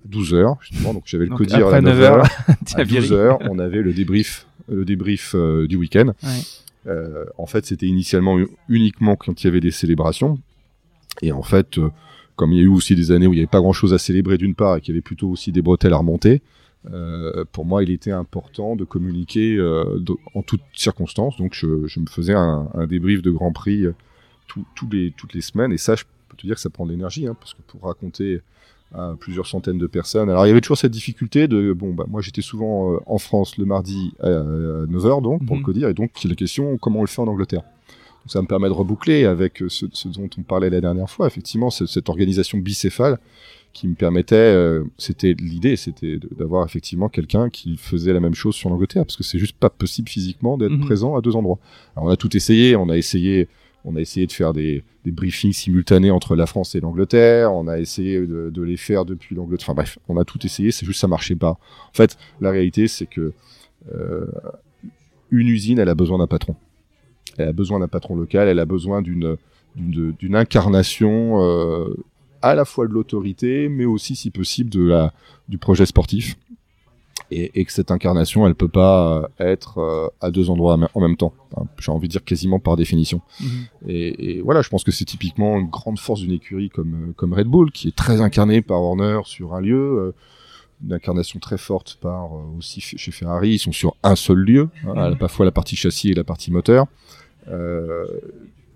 12h, justement, donc j'avais le codir à 9 9h. heures, À t'as viré. 12h, on avait le débrief, le débrief euh, du week-end. Ouais. Euh, en fait, c'était initialement uniquement quand il y avait des célébrations. Et en fait, euh, comme il y a eu aussi des années où il n'y avait pas grand-chose à célébrer d'une part et qu'il y avait plutôt aussi des bretelles à remonter, euh, pour moi, il était important de communiquer euh, de- en toutes circonstances. Donc, je, je me faisais un, un débrief de Grand Prix tout- tous les, toutes les semaines. Et ça, je peux te dire que ça prend de l'énergie, hein, parce que pour raconter à plusieurs centaines de personnes. Alors, il y avait toujours cette difficulté de, bon, bah, moi, j'étais souvent euh, en France le mardi à, 9h, donc, pour Mhm. le codir, et donc, la question, comment on le fait en Angleterre? Donc, ça me permet de reboucler avec euh, ce, ce dont on parlait la dernière fois. Effectivement, cette organisation bicéphale qui me permettait, euh, c'était l'idée, c'était d'avoir effectivement quelqu'un qui faisait la même chose sur l'Angleterre, parce que c'est juste pas possible physiquement d'être Mhm. présent à deux endroits. Alors, on a tout essayé, on a essayé, on a essayé de faire des, des briefings simultanés entre la France et l'Angleterre, on a essayé de, de les faire depuis l'Angleterre. Enfin bref, on a tout essayé, c'est juste ça marchait pas. En fait, la réalité, c'est que euh, une usine, elle a besoin d'un patron. Elle a besoin d'un patron local, elle a besoin d'une incarnation euh, à la fois de l'autorité, mais aussi, si possible, de la du projet sportif. Et, et que cette incarnation, elle peut pas euh, être euh, à deux endroits en même temps. Enfin, J'ai envie de dire quasiment par définition. Mhm. Et, et voilà, je pense que c'est typiquement une grande force d'une écurie comme, comme Red Bull, qui est très incarnée par Horner sur un lieu, euh, une incarnation très forte par aussi chez Ferrari, ils sont sur un seul lieu, hein, à la Mhm. fois la partie châssis et la partie moteur. Euh,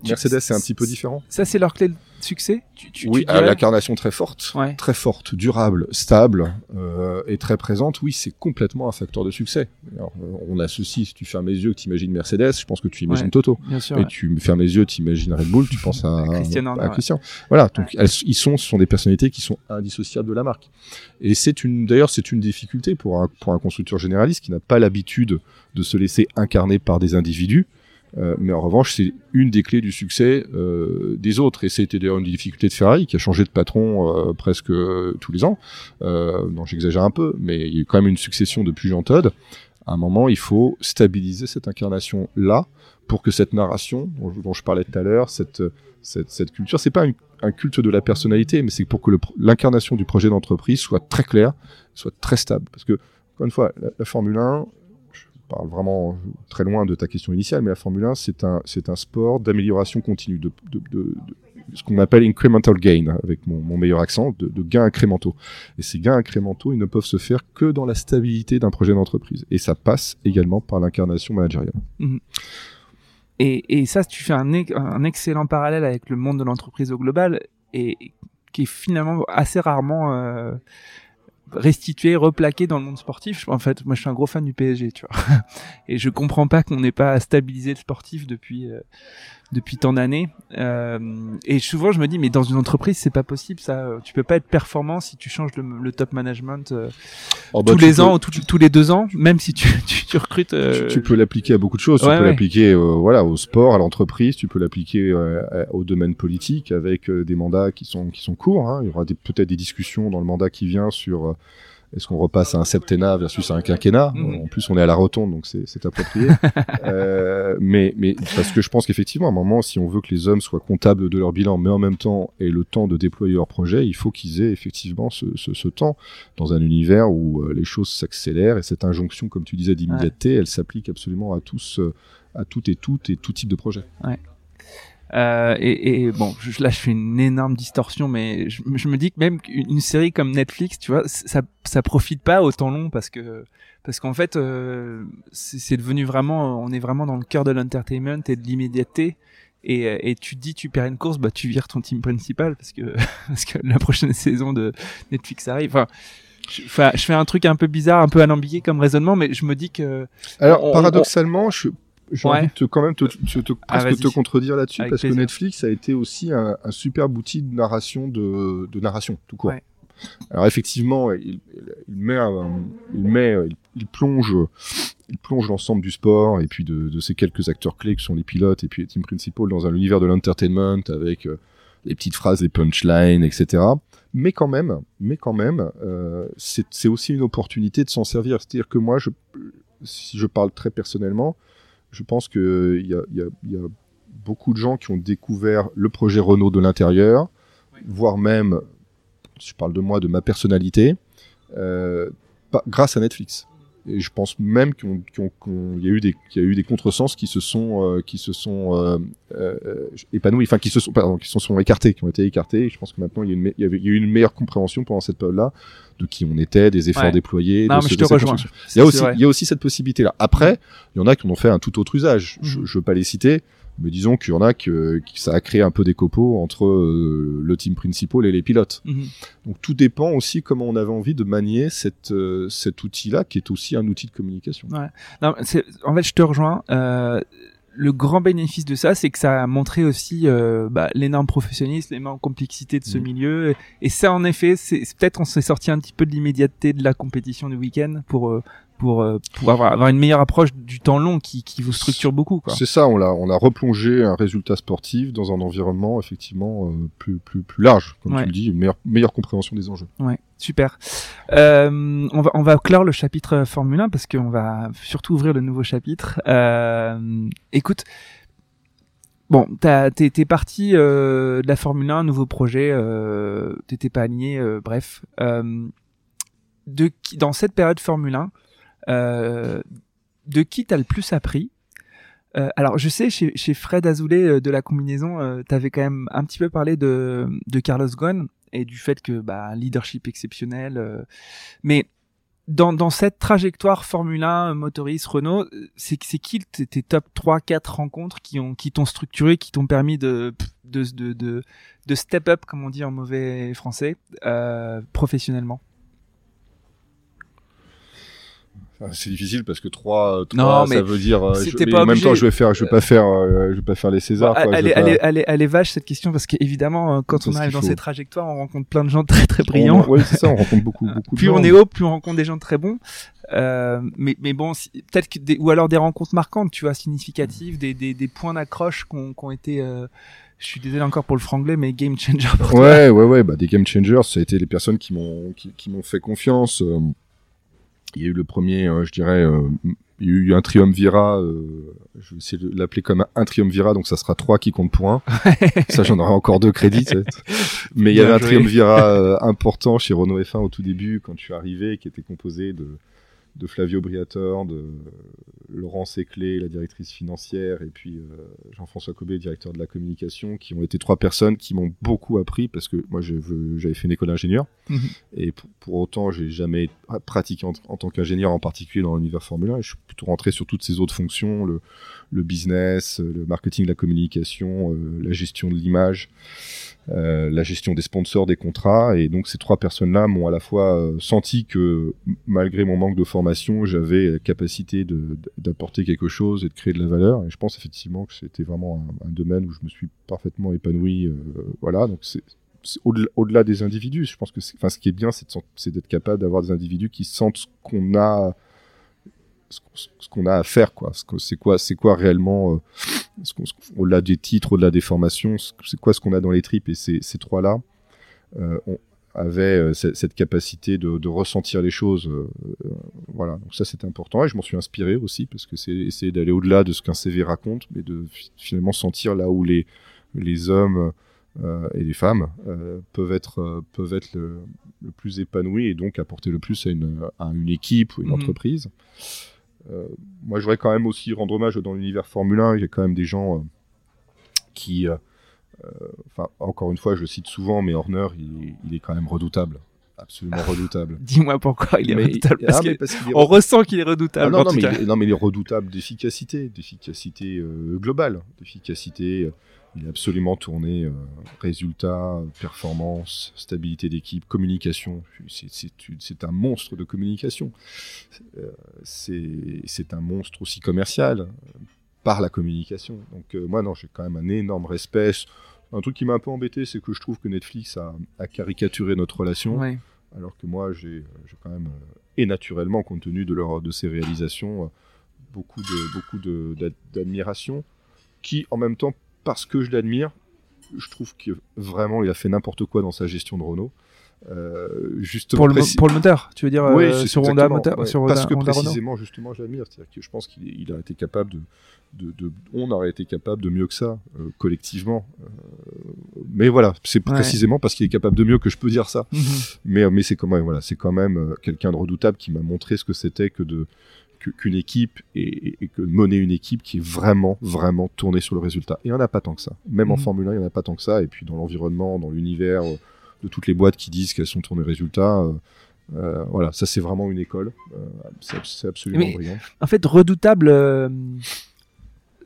Mercedes, c'est un petit peu différent. Ça, c'est leur clé de succès? Tu, tu, Oui, tu à dirais l'incarnation très forte, Ouais. très forte, durable, stable euh, et très présente. Oui, c'est complètement un facteur de succès. Alors, euh, on associe, si tu fermes les yeux, que tu imagines Mercedes, je pense que tu imagines Ouais. Toto. Bien sûr. Et ouais. tu fermes les yeux, tu imagines Red Bull, tu penses à, Christian à. Christian. Voilà, donc elles, ils sont, ce sont des personnalités qui sont indissociables de la marque. Et c'est une, d'ailleurs, c'est une difficulté pour un, pour un constructeur généraliste qui n'a pas l'habitude de se laisser incarner par des individus. Euh, mais en revanche, c'est une des clés du succès euh, des autres. Et c'était d'ailleurs une difficulté de Ferrari, qui a changé de patron euh, presque tous les ans. Non, j'exagère un peu, mais il y a quand même une succession depuis Jean Todt. À un moment, il faut stabiliser cette incarnation-là pour que cette narration dont je, parlais tout à l'heure, cette, cette, cette culture, c'est pas un culte de la personnalité, mais c'est pour que l'incarnation du projet d'entreprise soit très claire, soit très stable. Parce que, encore une fois, la, Formule 1, je parle vraiment très loin de ta question initiale, mais la Formule 1, c'est un, c'est un sport d'amélioration continue, de, ce qu'on appelle incremental gain, avec mon, meilleur accent, de, gains incrémentaux. Et ces gains incrémentaux, ils ne peuvent se faire que dans la stabilité d'un projet d'entreprise. Et ça passe également par l'incarnation managériale. Et, et ça, tu fais un excellent parallèle avec le monde de l'entreprise au global et qui est finalement assez rarement euh, restitué, replaqué dans le monde sportif. En fait, moi, je suis un gros fan du PSG, tu vois. Et je comprends pas qu'on n'ait pas stabilisé le sportif depuis euh, depuis tant d'années. Euh, et souvent, je me dis, mais dans une entreprise, c'est pas possible. Ça, tu peux pas être performant si tu changes le, top management euh, oh, bah, tous les ans ou tous les deux ans, même si tu, tu, tu recrutes. Euh, tu, peux l'appliquer à beaucoup de choses. tu peux l'appliquer, voilà, au sport, à l'entreprise. Tu peux l'appliquer au domaine politique avec des mandats qui sont qui sont courts. Hein. Il y aura peut-être des discussions dans le mandat qui vient sur est-ce qu'on repasse à un septennat versus à un quinquennat mhm. En plus, on est à la rotonde, donc c'est approprié. euh, mais, mais parce que je pense qu'effectivement, à un moment, si on veut que les hommes soient comptables de leur bilan, mais en même temps aient le temps de déployer leur projet, il faut qu'ils aient effectivement ce, ce, ce, temps dans un univers où euh, les choses s'accélèrent et cette injonction, comme tu disais, d'immédiateté, elle s'applique absolument à tous, euh, à toutes et toutes et tout type de projet. Ouais. Euh, et, et, bon, je, là je fais une énorme distorsion, mais je, je, me dis que même une série comme Netflix, tu vois, ça, ça profite pas autant long parce que parce qu'en fait, euh, c'est devenu vraiment, on est vraiment dans le cœur de l'entertainment et de l'immédiateté. Et, et tu te dis, tu perds une course, bah tu vires ton team principal parce que parce que la prochaine saison de Netflix arrive. Enfin, je, je fais un truc un peu bizarre, un peu alambiqué comme raisonnement, mais je me dis que. Alors paradoxalement, je j'ai envie de quand même te, te, te, ah, presque te contredire là-dessus parce que Netflix a été aussi un, un superbe outil de narration de, de narration tout court. Alors effectivement, il, il met, il met, il, plonge, il plonge l'ensemble du sport et puis de, de ces quelques acteurs clés qui sont les pilotes et puis les team principal dans un univers de l'entertainment avec euh, les petites phrases, les punchlines, etc. Mais quand même, mais quand même, euh, c'est aussi une opportunité de s'en servir. C'est-à-dire que moi, je, si je parle très personnellement, je pense qu'il y a, y, a, y a, beaucoup de gens qui ont découvert le projet Renault de l'intérieur, voire même, je parle de moi, de ma personnalité, euh, grâce à Netflix et je pense même qu'il y a eu des qu'il y a eu des contresens qui se sont euh, qui se sont euh, euh, épanouis enfin qui se sont pardon, qui se sont écartés qui ont été écartés. Et je pense que maintenant il y a, une, il y a eu une meilleure compréhension pendant cette période là de qui on était des efforts déployés non, mais je te rejoins. il y a aussi il y a aussi cette possibilité là après il y en a qui en ont fait un tout autre usage. Je, mhm. je veux pas les citer mais disons qu'il y en a que, ça a créé un peu des copeaux entre euh, le team principal et les pilotes. Mhm. Donc tout dépend aussi comment on avait envie de manier cette, euh, cet outil-là, qui est aussi un outil de communication. Ouais. Non, en fait, je te rejoins. Euh, le grand bénéfice de ça, c'est que ça a montré aussi euh, bah, l'énorme professionnalisme, l'énorme complexité de ce mhm. milieu. Et ça, en effet, c'est peut-être on s'est sorti un petit peu de l'immédiateté de la compétition du week-end pour euh, pour, euh, pour avoir, avoir, une meilleure approche du temps long qui, qui vous structure beaucoup. C'est ça, on a, on a replongé un résultat sportif dans un environnement effectivement euh, plus, plus, plus large, comme tu le dis, une meilleure, meilleure compréhension des enjeux. Ouais, super. Euh, on, va, on va clore le chapitre Formule 1 parce qu'on va surtout ouvrir le nouveau chapitre. Euh, écoute, Bon, t'es es parti euh, de la Formule 1, nouveau projet, euh, t'étais pas aligné, euh, bref. Euh, de qui, dans cette période Formule 1, euh, de qui t'as le plus appris euh, alors, je sais, chez, chez Fred Azoulay euh, de la combinaison, euh, t'avais quand même un petit peu parlé de, de Carlos Ghosn et du fait que bah, leadership exceptionnel. Euh, mais dans, dans cette trajectoire Formule 1, motoriste, Renault, c'est c'est qui tes top 3, 4 rencontres qui ont qui t'ont structuré, qui t'ont permis de de, de de, de step up, comme on dit en mauvais français, euh, professionnellement? C'est difficile parce que 3, 3 ça veut dire. Euh, je, en même temps, je vais faire, je vais pas faire, euh, je vais pas faire les Césars. Bah, quoi, elle, est, elle, est, elle, est, elle, est, vache cette question parce qu'évidemment, euh, quand on arrive dans ces trajectoires, on rencontre plein de gens très très brillants. Oui, c'est ça, on rencontre beaucoup, beaucoup. plus on est haut, plus on rencontre des gens très bons. Euh, mais, mais bon, peut-être que des, ou alors des rencontres marquantes, tu vois, significatives, des, des, des points d'accroche qui ont été. Euh, je suis désolé encore pour le franglais, mais game changer. Pour ouais, ouais, ouais, bah des game changers, ça a été les personnes qui m'ont qui, qui m'ont fait confiance. Il y a eu le premier, euh, je dirais, euh, il y a eu un triumvirat, euh, je vais essayer de l'appeler comme un triumvirat, donc ça sera trois qui comptent pour un. ça, j'en aurai encore deux crédits. Mais il y avait un triumvirat important chez Renault F1 au tout début, quand je suis arrivé, qui était composé de de Flavio Briator, de Laurence Éclé, la directrice financière, et puis euh, Jean-François Cobé, directeur de la communication, qui ont été trois personnes qui m'ont beaucoup appris parce que moi j'avais fait une école d'ingénieur mhm. et pour, autant j'ai jamais pratiqué en, tant qu'ingénieur en particulier dans l'univers Formule 1 et je suis plutôt rentré sur toutes ces autres fonctions, le, business, le marketing, la communication, euh, la gestion de l'image. euh, la gestion des sponsors, des contrats. Et donc ces trois personnes-là m'ont à la fois euh, senti que malgré mon manque de formation, j'avais la capacité d'apporter quelque chose et de créer de la valeur. Et je pense effectivement que c'était vraiment un, domaine où je me suis parfaitement épanoui. Euh, voilà, donc c'est au-delà des individus. Je pense que enfin, ce qui est bien, c'est d'être capable d'avoir des individus qui sentent qu'on a ce qu'on a à faire quoi c'est quoi c'est quoi réellement au-delà des titres, au-delà des formations, c'est quoi ce qu'on a dans les tripes? Et ces, ces trois-là euh, avaient euh, cette, capacité de, ressentir les choses. Euh, voilà, donc ça c'était important et je m'en suis inspiré aussi parce que c'est essayer d'aller au-delà de ce qu'un CV raconte, mais de finalement sentir là où les, les hommes et les femmes peuvent être, peuvent être le, plus épanouis et donc apporter le plus à une, à une équipe ou une mmh. entreprise. Euh, moi, je voudrais quand même aussi rendre hommage dans l'univers Formule 1. Il y a quand même des gens euh, qui, euh, enfin, encore une fois, je le cite souvent, mais Horner, il, est quand même redoutable absolument redoutable. Dis-moi pourquoi il est redoutable. Parce, ah, on ressent qu'il est redoutable. Ah, non, mais non, mais il est redoutable d'efficacité, d'efficacité globale, d'efficacité il est absolument tourné euh, résultats, performance, stabilité d'équipe, communication. C'est un monstre de communication. Euh, c'est un monstre aussi commercial euh, par la communication. Donc moi, non, j'ai quand même un énorme respect. Un truc qui m'a un peu embêté, c'est que je trouve que Netflix a, caricaturé notre relation. Alors que moi, j'ai quand même, et naturellement, compte tenu de, leur, de ses réalisations, beaucoup d'admiration, beaucoup qui en même temps parce que je l'admire, je trouve que vraiment il a fait n'importe quoi dans sa gestion de Renault. Euh, justement pour, le, pour le moteur, tu veux dire oui, euh, sur Honda moteur, parce que précisément, justement, je l'admire. C'est-à-dire que je pense qu'il a été capable de, de, on aurait été capable de mieux que ça euh, collectivement. mais voilà, c'est précisément parce qu'il est capable de mieux que je peux dire ça. Mhm. Mais mais c'est quand même voilà, c'est quand même quelqu'un de redoutable qui m'a montré ce que c'était que de qu'une équipe et, que mener une équipe qui est vraiment, vraiment tournée sur le résultat. Et il n'y en a pas tant que ça. Même en mhm. Formule 1, il n'y en a pas tant que ça. Et puis dans l'environnement, dans l'univers euh, de toutes les boîtes qui disent qu'elles sont tournées résultat, euh, euh, voilà, ça c'est vraiment une école. c'est absolument brillant. En fait, redoutable,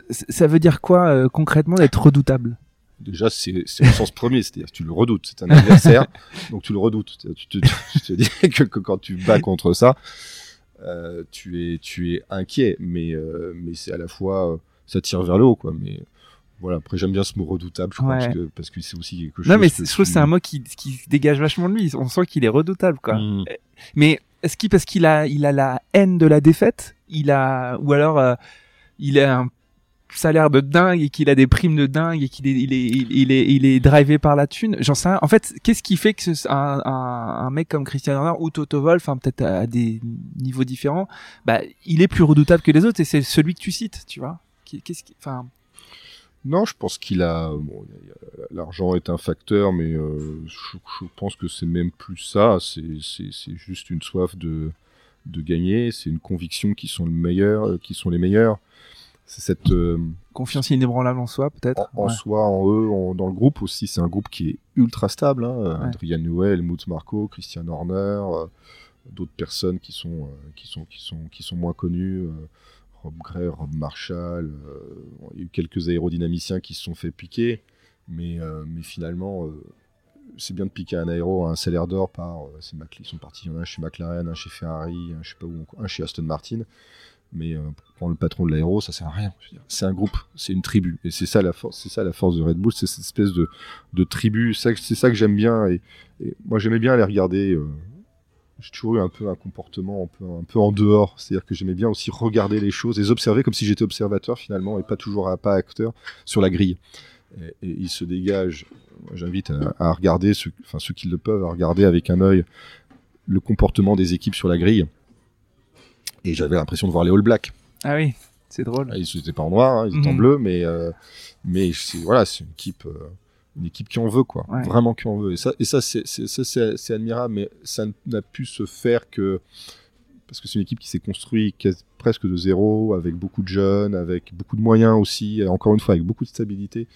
ça veut dire quoi concrètement d'être redoutable? Déjà, c'est au sens premier, c'est-à-dire tu le redoutes. C'est un adversaire, donc tu le redoutes. Tu te, tu te dis que, que, quand tu bats contre ça, euh, tu es tu es inquiet, mais euh, mais c'est à la fois euh, ça tire vers le haut quoi. Mais voilà, après j'aime bien ce mot redoutable, je parce que parce que c'est aussi quelque chose. Non, mais je trouve que c'est un mot qui qui dégage vachement de lui. On sent qu'il est redoutable quoi. Mm. Mais est-ce qu'il parce qu'il a il a la haine de la défaite, il a ou alors il a un salaire de dingue et qu'il a des primes de dingue et qu'il est, il est, il est, il est drivé par la thune. J'en sais rien. En fait, qu'est-ce qui fait que un, mec comme Christian Horner ou Toto Wolff, enfin peut-être à des niveaux différents, bah il est plus redoutable que les autres et c'est celui que tu cites, tu vois. Qu'est-ce qui. Non, je pense qu'il a. L'argent est un facteur, mais euh, je, pense que c'est même plus ça. C'est juste une soif de de gagner. C'est une conviction qui sont sont les meilleurs c'est cette euh, confiance inébranlable en soi peut-être. en, soi en eux dans le groupe aussi. C'est un groupe qui est ultra stable hein. Adrian Newell Mutz Marco Christian Horner euh, d'autres personnes qui sont euh, qui sont qui sont qui sont moins connues Rob Gray Rob Marshall il y a eu quelques aérodynamiciens qui se sont fait piquer mais mais finalement c'est bien de piquer un aéro à un salaire d'or par ils sont partis il y en a un chez McLaren un chez Ferrari un, je sais pas où, un chez Aston Martin mais euh, pour le patron de l'aéro, ça sert à rien. C'est un groupe, c'est une tribu, et c'est ça la force, c'est ça la force de Red Bull, c'est cette espèce de, tribu. C'est ça que j'aime bien, et, moi j'aimais bien aller regarder. Euh, j'ai toujours eu un peu un comportement un peu, en dehors, c'est-à-dire que j'aimais bien aussi regarder les choses, les observer comme si j'étais observateur finalement, et pas toujours pas acteur sur la grille. Et, il se dégage. J'invite à, à, regarder, enfin ceux qui le peuvent, à regarder avec un œil le comportement des équipes sur la grille et j'avais l'impression de voir les All Blacks. Ah oui, c'est drôle. Ah, ils n'étaient pas en noir, hein, ils étaient en mhm. bleu, mais euh, mais voilà, c'est une équipe, euh, une équipe qui en veut quoi, vraiment qui en veut. Et ça, et ça c'est admirable, mais ça n'a pu se faire que parce que c'est une équipe qui s'est construite presque de zéro, avec beaucoup de jeunes, avec beaucoup de moyens aussi, encore une fois avec beaucoup de stabilité.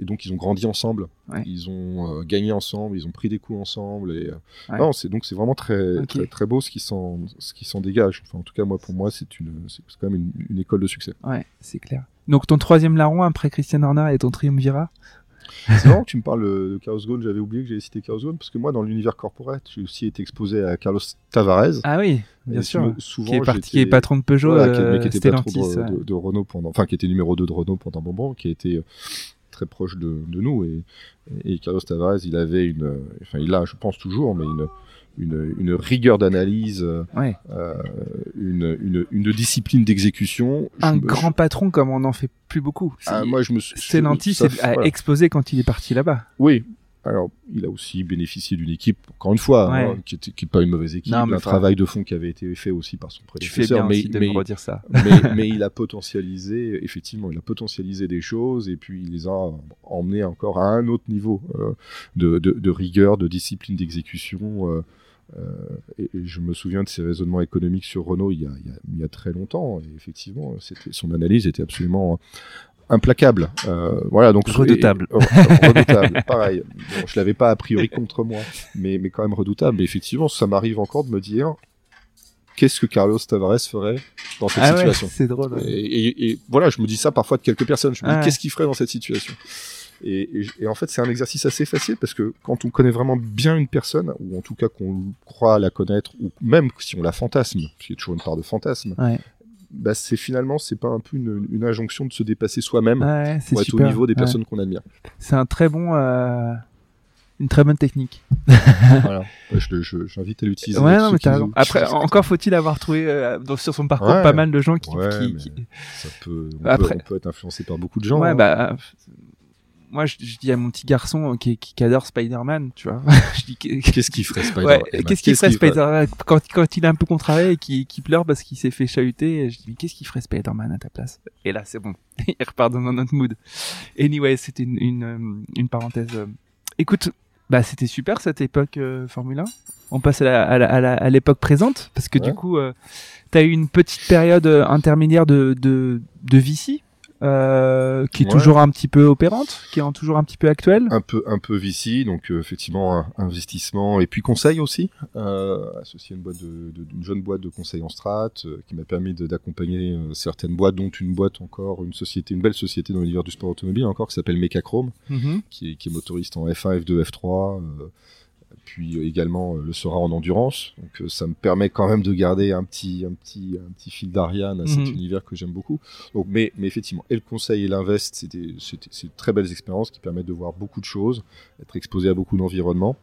Et donc ils ont grandi ensemble, ils ont euh, gagné ensemble, ils ont pris des coups ensemble. Et euh, non, donc c'est vraiment très, très, très beau ce qui s'en ce qui s'en dégage. Enfin, en tout cas moi pour moi c'est une c'est quand même une, école de succès. Ouais, c'est clair. Donc ton troisième larron après Christian Horner et ton triumvirat? C'est marrant que tu me parles de Carlos Ghosn, j'avais oublié que j'avais cité Carlos Ghosn, parce que moi, dans l'univers corporate, j'ai aussi été exposé à Carlos Tavares. Ah oui, bien Et sûr. souvent, Qui est, parti, j'étais- qui est patron de Peugeot, voilà, qui, euh, qui était patron de, ouais. de- de Renault pendant, enfin, qui était numéro 2 de Renault pendant un moment, qui a été euh, très proche de, de nous. Et, et Carlos Tavares, il avait une, enfin, il a, je pense toujours, mais une, une, une rigueur d'analyse, euh, Ouais. euh, une, une, une discipline d'exécution. Un grand patron comme on n'en fait plus beaucoup. Ah, C'est- moi, je me. Stellantis a voilà. explosé quand il est parti là-bas. Oui. Alors, il a aussi bénéficié d'une équipe, encore une fois, Ouais. hein, qui n'est pas une mauvaise équipe, Non, un travail de fond qui avait été fait aussi par son prédécesseur. mais, ça. mais, mais il a potentialisé, effectivement, il a potentialisé des choses et puis il les a emmenés encore à un autre niveau euh, de, de, de rigueur, de discipline d'exécution. euh, et, et je me souviens de ses raisonnements économiques sur Renault il y a, il y a, il y a très longtemps. Et effectivement, son analyse était absolument implacable. Euh, voilà, donc Redoutable. et- et- redoutable. Pareil. Bon, je l'avais pas a priori contre moi, mais, mais quand même redoutable. Et effectivement, ça m'arrive encore de me dire qu'est-ce que Carlos Tavares ferait dans cette Ah ouais, situation? c'est drôle. ouais. Et, voilà, je me dis ça parfois de quelques personnes. Je me dis Ah ouais. qu'est-ce qu'il ferait dans cette situation? Et, et- et en fait, c'est un exercice assez facile parce que quand on connaît vraiment bien une personne, ou en tout cas qu'on croit la connaître, ou même si on la fantasme, parce qu'il y a toujours une part de fantasme, Ouais. bah c'est finalement c'est pas un peu une, une injonction de se dépasser soi-même Ouais, pour être super. au niveau des Ouais. personnes qu'on admire. C'est un très bon, euh, une très bonne technique. voilà. J'invite à l'utiliser. Ouais, non, mais raison. Après, encore faut-il avoir trouvé euh, dans- sur son parcours Ouais. pas mal de gens qui. Ouais, qui- mais qui- ça peut, on, Après- peut, on peut être influencé par beaucoup de gens. Ouais, hein. bah. Moi, je, je dis à mon petit garçon euh, qui, qui, qui adore Spider-Man, tu vois. je dis que- Qu'est-ce qu'il ferait Spider Ouais, Eh ben, qu'est-ce qu'il ferait Spider-Man? Quand, quand il est un peu contrarié et qu'il qu'il pleure parce qu'il s'est fait chahuter Je dis qu'est-ce qu'il ferait Spider-Man à ta place? Et là c'est bon, il repart dans un autre mood. Anyway, c'était une, une, euh, une parenthèse. euh. Écoute, bah c'était super cette époque euh, Formule 1. On passe à la- à la- à la- à l'époque présente parce que du coup, euh, t'as eu une petite période intermédiaire de de, de Vici. Euh, qui est Ouais. toujours un petit peu opérante, qui est toujours un petit peu actuelle. un peu un peu VC, donc euh, effectivement un- investissement et puis conseil aussi, euh, associé à une boîte de, de- d'une jeune boîte de conseil en strat euh, qui m'a permis d'accompagner euh, certaines boîtes, dont une boîte encore, une société, une belle société dans l'univers du sport automobile encore qui s'appelle Mechachrome, Mhm. qui est, qui est motoriste en F1, F2, F3. Puis euh, également euh, le sera en endurance, donc euh, ça me permet quand même de garder un petit, un petit, un petit fil d'Ariane à cet Mhm. univers que j'aime beaucoup. Donc, mais, mais effectivement, et le conseil et l'invest, c'est de très belles expériences qui permettent de voir beaucoup de choses, être exposé à beaucoup d'environnements,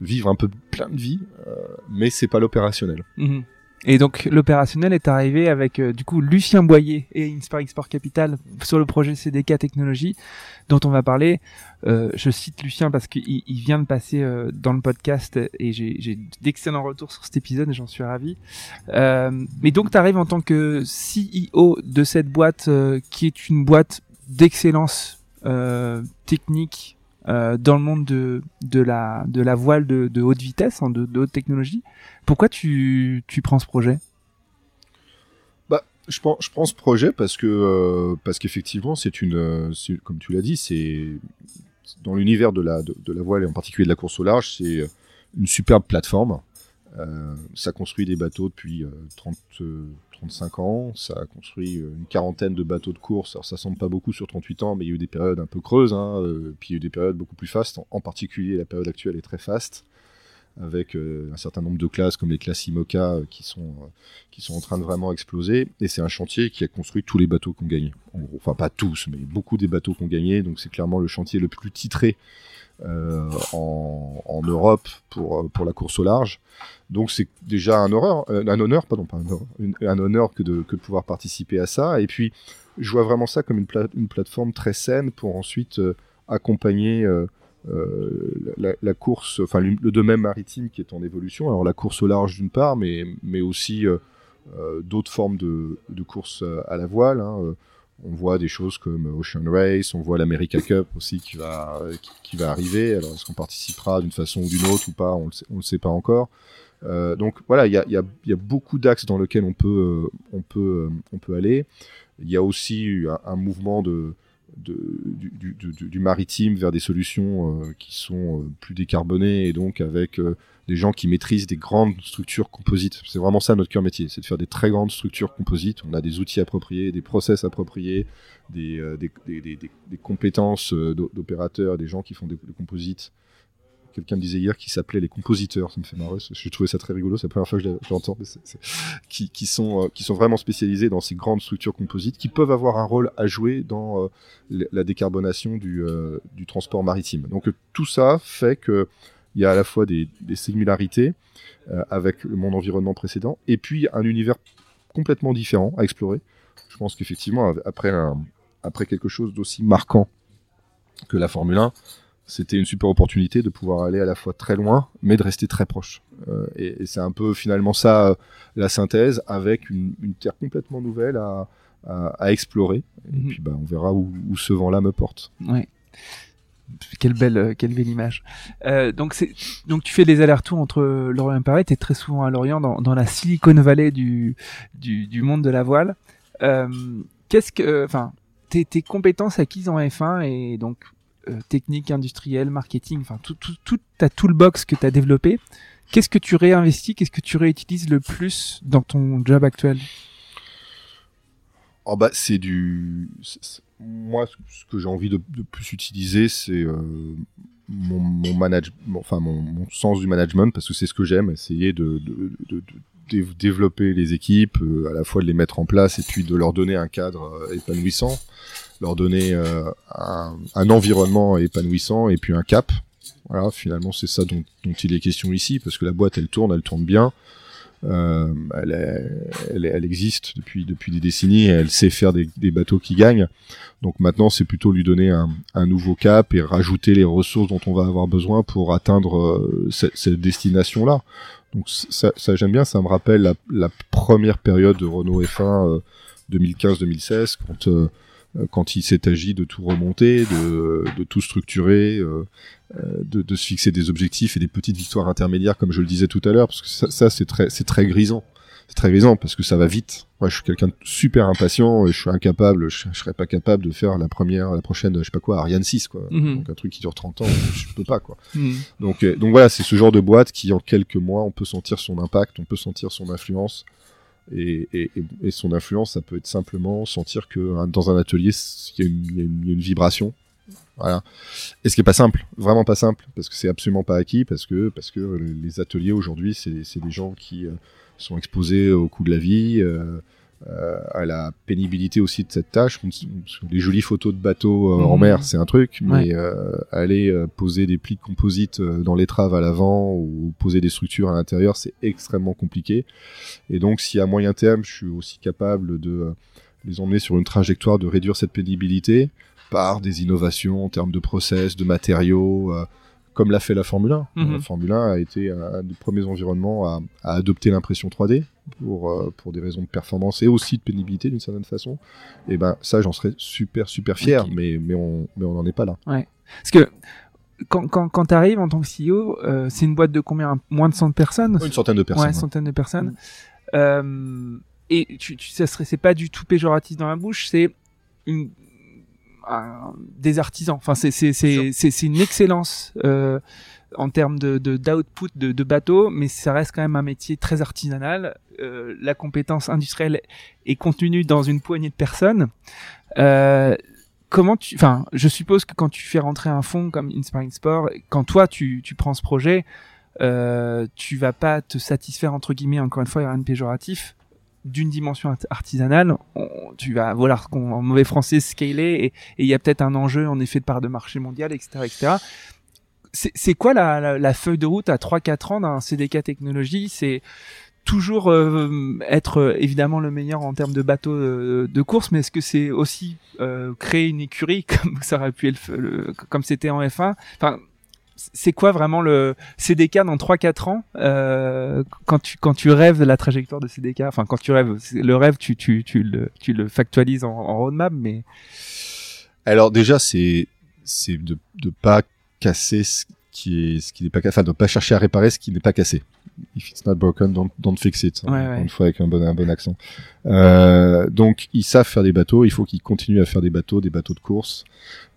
de vivre un peu plein de vie, euh, mais c'est pas l'opérationnel. Mhm. Et donc l'opérationnel est arrivé avec euh, du coup Lucien Boyer et Inspiring Sport Capital sur le projet CDK Technologies dont on va parler. Euh, je cite Lucien parce qu'il il vient de passer euh, dans le podcast et j'ai d'excellents retours sur cet épisode et j'en suis ravi. Euh, mais donc tu arrives en tant que CEO de cette boîte euh, qui est une boîte d'excellence technique euh, dans le monde de, la, voile de, haute vitesse, hein, de, haute technologie. Pourquoi tu, prends ce projet? Bah, je prends, ce projet parce que euh, parce qu'effectivement, c'est une, comme tu l'as dit, c'est dans l'univers de la voile et en particulier de la course au large, c'est une superbe plateforme. Euh, ça construit des bateaux depuis euh, 30, euh, 35 ans. Ça a construit euh, une quarantaine de bateaux de course. Alors ça semble pas beaucoup sur 38 ans, mais il y a eu des périodes un peu creuses. Hein, euh, puis il y a eu des périodes beaucoup plus fastes. En, particulier, la période actuelle est très faste avec euh, un certain nombre de classes comme les classes IMOCA euh, qui sont euh, qui sont en train de vraiment exploser. Et c'est un chantier qui a construit tous les bateaux qu'on gagné. En gros, enfin pas tous, mais beaucoup des bateaux qu'on gagné. Donc c'est clairement le chantier le plus titré euh, en, en Europe pour euh, pour la course au large. Donc c'est déjà un honneur, euh, un honneur, pas un un honneur que de que pouvoir participer à ça. Et puis je vois vraiment ça comme une, pla- une plateforme très saine pour ensuite euh, accompagner euh, euh, la, course, enfin le domaine maritime qui est en évolution. Alors la course au large d'une part, mais, mais aussi euh, euh, d'autres formes de, de course euh, à la voile. hein. On voit des choses comme Ocean Race, on voit l'America Cup aussi qui va, qui, qui va arriver. Alors est-ce qu'on participera d'une façon ou d'une autre ou pas On le on le sait pas encore. Euh, donc voilà, il y a, y, a, il y a beaucoup d'axes dans lesquels on peut, euh, on peut, euh, on peut aller. Il y a aussi un, un mouvement de, du, maritime vers des solutions euh, qui sont euh, plus décarbonées et donc avec euh, des gens qui maîtrisent des grandes structures composites. C'est vraiment ça notre cœur métier, c'est de faire des très grandes structures composites. On a des outils appropriés, des process appropriés, des, des, des compétences d'opérateurs, des gens qui font des, composites quelqu'un me disait hier qui s'appelait les compositeurs, ça me fait marrer, j'ai trouvé ça très rigolo, c'est la première fois que je l'entends, qui, qui, sont, euh, qui sont vraiment spécialisés dans ces grandes structures composites, qui peuvent avoir un rôle à jouer dans euh, la décarbonation du, euh, du transport maritime. Donc tout ça fait que il y a à la fois des, similarités avec mon environnement précédent, et puis un univers complètement différent à explorer. Je pense qu'effectivement, après quelque chose d'aussi marquant que la Formule 1, c'était une super opportunité de pouvoir aller à la fois très loin, mais de rester très proche. Euh, et, et c'est un peu finalement ça euh, la synthèse, avec une, une, terre complètement nouvelle à, à, à explorer. Et -hmm. puis bah, on verra où, où ce vent-là me porte. Ouais. Quelle belle, euh, quelle belle image. Euh, donc, c'est, donc tu fais des allers-retours entre Lorient et Paris. Tu es très souvent à Lorient, dans, dans la Silicon Valley du, du, du monde de la voile. Qu'est-ce que, enfin, tes, tes compétences acquises en F1 et donc technique, industrielle, marketing, enfin tout, tout, tout ta toolbox que tu as développé, qu'est-ce que tu réinvestis, qu'est-ce que tu réutilises le plus dans ton job actuel? Oh bah c'est du moi ce que j'ai envie de, plus utiliser c'est euh, mon, mon enfin mon, sens du management parce que c'est ce que j'aime essayer de, développer les équipes euh, à la fois de les mettre en place et puis de leur donner un cadre euh, épanouissant leur donner euh, un, environnement épanouissant et puis un cap. Voilà, finalement, c'est ça dont, il est question ici, parce que la boîte, elle tourne, elle tourne bien. Euh, elle, existe depuis depuis des décennies. Elle sait faire des, bateaux qui gagnent. Donc maintenant, c'est plutôt lui donner un, nouveau cap et rajouter les ressources dont on va avoir besoin pour atteindre euh, cette, destination-là. Donc ça, j'aime bien. Ça me rappelle la, première période de Renault F1 euh, 2015-2016 quand quand il s'est agi de tout remonter, de, de tout structurer, euh, de, de, se fixer des objectifs et des petites victoires intermédiaires, comme je le disais tout à l'heure, parce que ça, ça c'est très, c'est très grisant. C'est très grisant parce que ça va vite. Moi, je suis quelqu'un de super impatient et je suis incapable, je, je, serais pas capable de faire la première, la prochaine, je sais pas quoi, Ariane 6, quoi. Mm -hmm. Donc un truc qui dure 30 ans, je peux pas, quoi. Mm -hmm. Donc, euh, donc voilà, c'est ce genre de boîte qui, en quelques mois, on peut sentir son impact, on peut sentir son influence. Et, son influence, ça peut être simplement sentir que hein, dans un atelier, il y, a une vibration. Voilà. Et ce qui est pas simple, vraiment pas simple, parce que c'est absolument pas acquis, parce que parce que les ateliers aujourd'hui, c'est des gens qui euh, sont exposés au coût de la vie, euh, euh, à la pénibilité aussi de cette tâche. Les jolies photos de bateaux euh, mmh. en mer, c'est un truc, mais ouais. euh, aller euh, poser des plis de composite euh, dans l'étrave à l'avant ou poser des structures à l'intérieur, c'est extrêmement compliqué. Et donc, si à moyen terme, je suis aussi capable de les emmener sur une trajectoire de réduire cette pénibilité par des innovations en termes de process, de matériaux, comme l'a fait la Formule 1. Mm -hmm. La Formule 1 a été un des premiers environnements à, à adopter l'impression 3D pour, euh, pour des raisons de performance et aussi de pénibilité d'une certaine façon. Et ben ça, j'en serais super super fier, okay. mais mais on mais on n'en est pas là. Ouais. Parce que quand, quand, quand tu arrives en tant que CEO, euh, c'est une boîte de combien? Moins de 100 personnes? Une centaine de personnes. Ouais, une centaine de personnes. Mmh. Euh, et tu, tu, ça serait, c'est pas du tout péjoratif dans la bouche, c'est une, un, des artisans. Enfin, c'est, c'est, c'est, c'est, une excellence euh, en termes de, de, d'output de, de bateaux, mais ça reste quand même un métier très artisanal. Euh, la compétence industrielle est contenue dans une poignée de personnes. Euh, comment tu, enfin, je suppose que quand tu fais rentrer un fonds comme Inspiring Sport, quand toi tu, tu prends ce projet, euh, tu vas pas te satisfaire entre guillemets, encore une fois, il y a rien de péjoratif, d'une dimension artisanale, tu vas, voilà, en mauvais français, scaler, et il y a peut-être un enjeu en effet de part de marché mondial, etc., etc. C'est quoi la, la, feuille de route à 3-4 ans d'un CDK technologie C'est toujours euh, être euh, évidemment le meilleur en termes de bateaux euh, de course, mais est-ce que c'est aussi euh, créer une écurie comme ça aurait pu être le, comme c'était en F1 Enfin, c'est quoi vraiment le CDK dans 3-4 ans euh, quand tu quand tu rêves de la trajectoire de CDK Enfin, quand tu rêves, le rêve, tu tu tu le tu le factualises en, en roadmap, mais alors déjà c'est c'est de de pas casser ce qui est ce qui n'est pas enfin de pas chercher à réparer ce qui n'est pas cassé if it's not broken, don't, don't fix it. Ouais, ouais. Une fois avec un bon, un bon accent. Euh, donc, ils savent faire des bateaux. Il faut qu'ils continuent à faire des bateaux, des bateaux de course.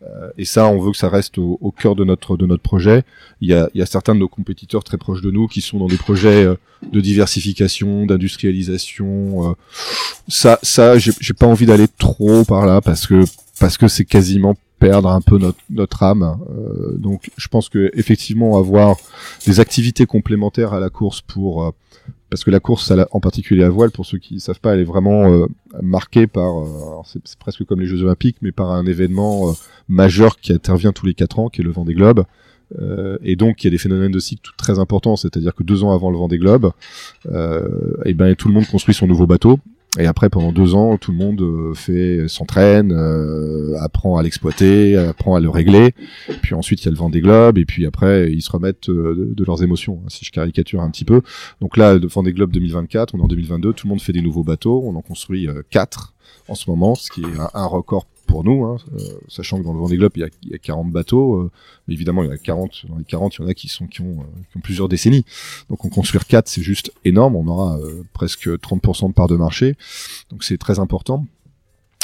Euh, et ça, on veut que ça reste au, au cœur de notre de notre projet. Il y a, il y a certains de nos compétiteurs très proches de nous qui sont dans des projets euh, de diversification, d'industrialisation. ça, ça, j'ai j'ai pas envie d'aller trop par là parce que parce que c'est quasiment perdre un peu notre âme. Euh, donc, je pense que effectivement avoir des activités complémentaires à la course pour euh, parce que la course, la- en particulier à voile, pour ceux qui ne savent pas, elle est vraiment euh, marquée par, c'est presque comme les Jeux Olympiques, mais par un événement majeur qui intervient tous les quatre ans, qui est le Vendée Globe. Euh, et donc, il y a des phénomènes de cycle très importants, c'est-à-dire que deux ans avant le Vendée Globe, euh, et ben tout le monde construit son nouveau bateau. Et après, pendant deux ans, tout le monde euh, fait s'entraîne, euh, apprend à l'exploiter, apprend à le régler. Puis ensuite, il y a le Vendée Globe, et puis après, ils se remettent euh, de, leurs émotions, hein, si je caricature un petit peu. Donc là, le Vendée Globe 2024, on est en 2022, tout le monde fait des nouveaux bateaux, on en construit euh, quatre en ce moment, ce qui est un record pour nous, hein, euh, sachant que dans le Vendée Globe, il y a, il y a 40 bateaux, euh, évidemment, il y en a 40, dans les 40, il y en a qui sont qui ont, euh, plusieurs décennies. Donc en construire quatre, c'est juste énorme, on aura presque 30% de part de marché, donc c'est très important.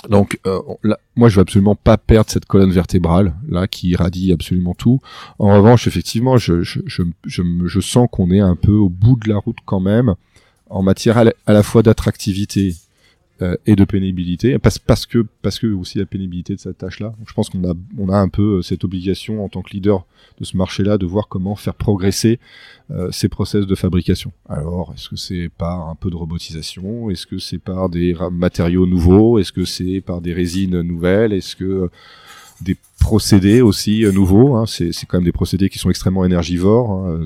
Donc on- là, moi je veux absolument pas perdre cette colonne vertébrale là qui irradie absolument tout. En revanche, effectivement, je, sens qu'on est un peu au bout de la route quand même en matière à la fois d'attractivité euh, et de pénibilité, parce, parce que parce que aussi la pénibilité de cette tâche-là. Donc, Je pense qu'on a on a un peu euh, cette obligation en tant que leader de ce marché-là de voir comment faire progresser euh, ces process de fabrication. Alors, est-ce que c'est par un peu de robotisation? Est-ce que c'est par des matériaux nouveaux? Est-ce que c'est par des résines nouvelles? Est-ce que euh, des procédés aussi euh, nouveaux hein? C'est quand même des procédés qui sont extrêmement énergivores. hein.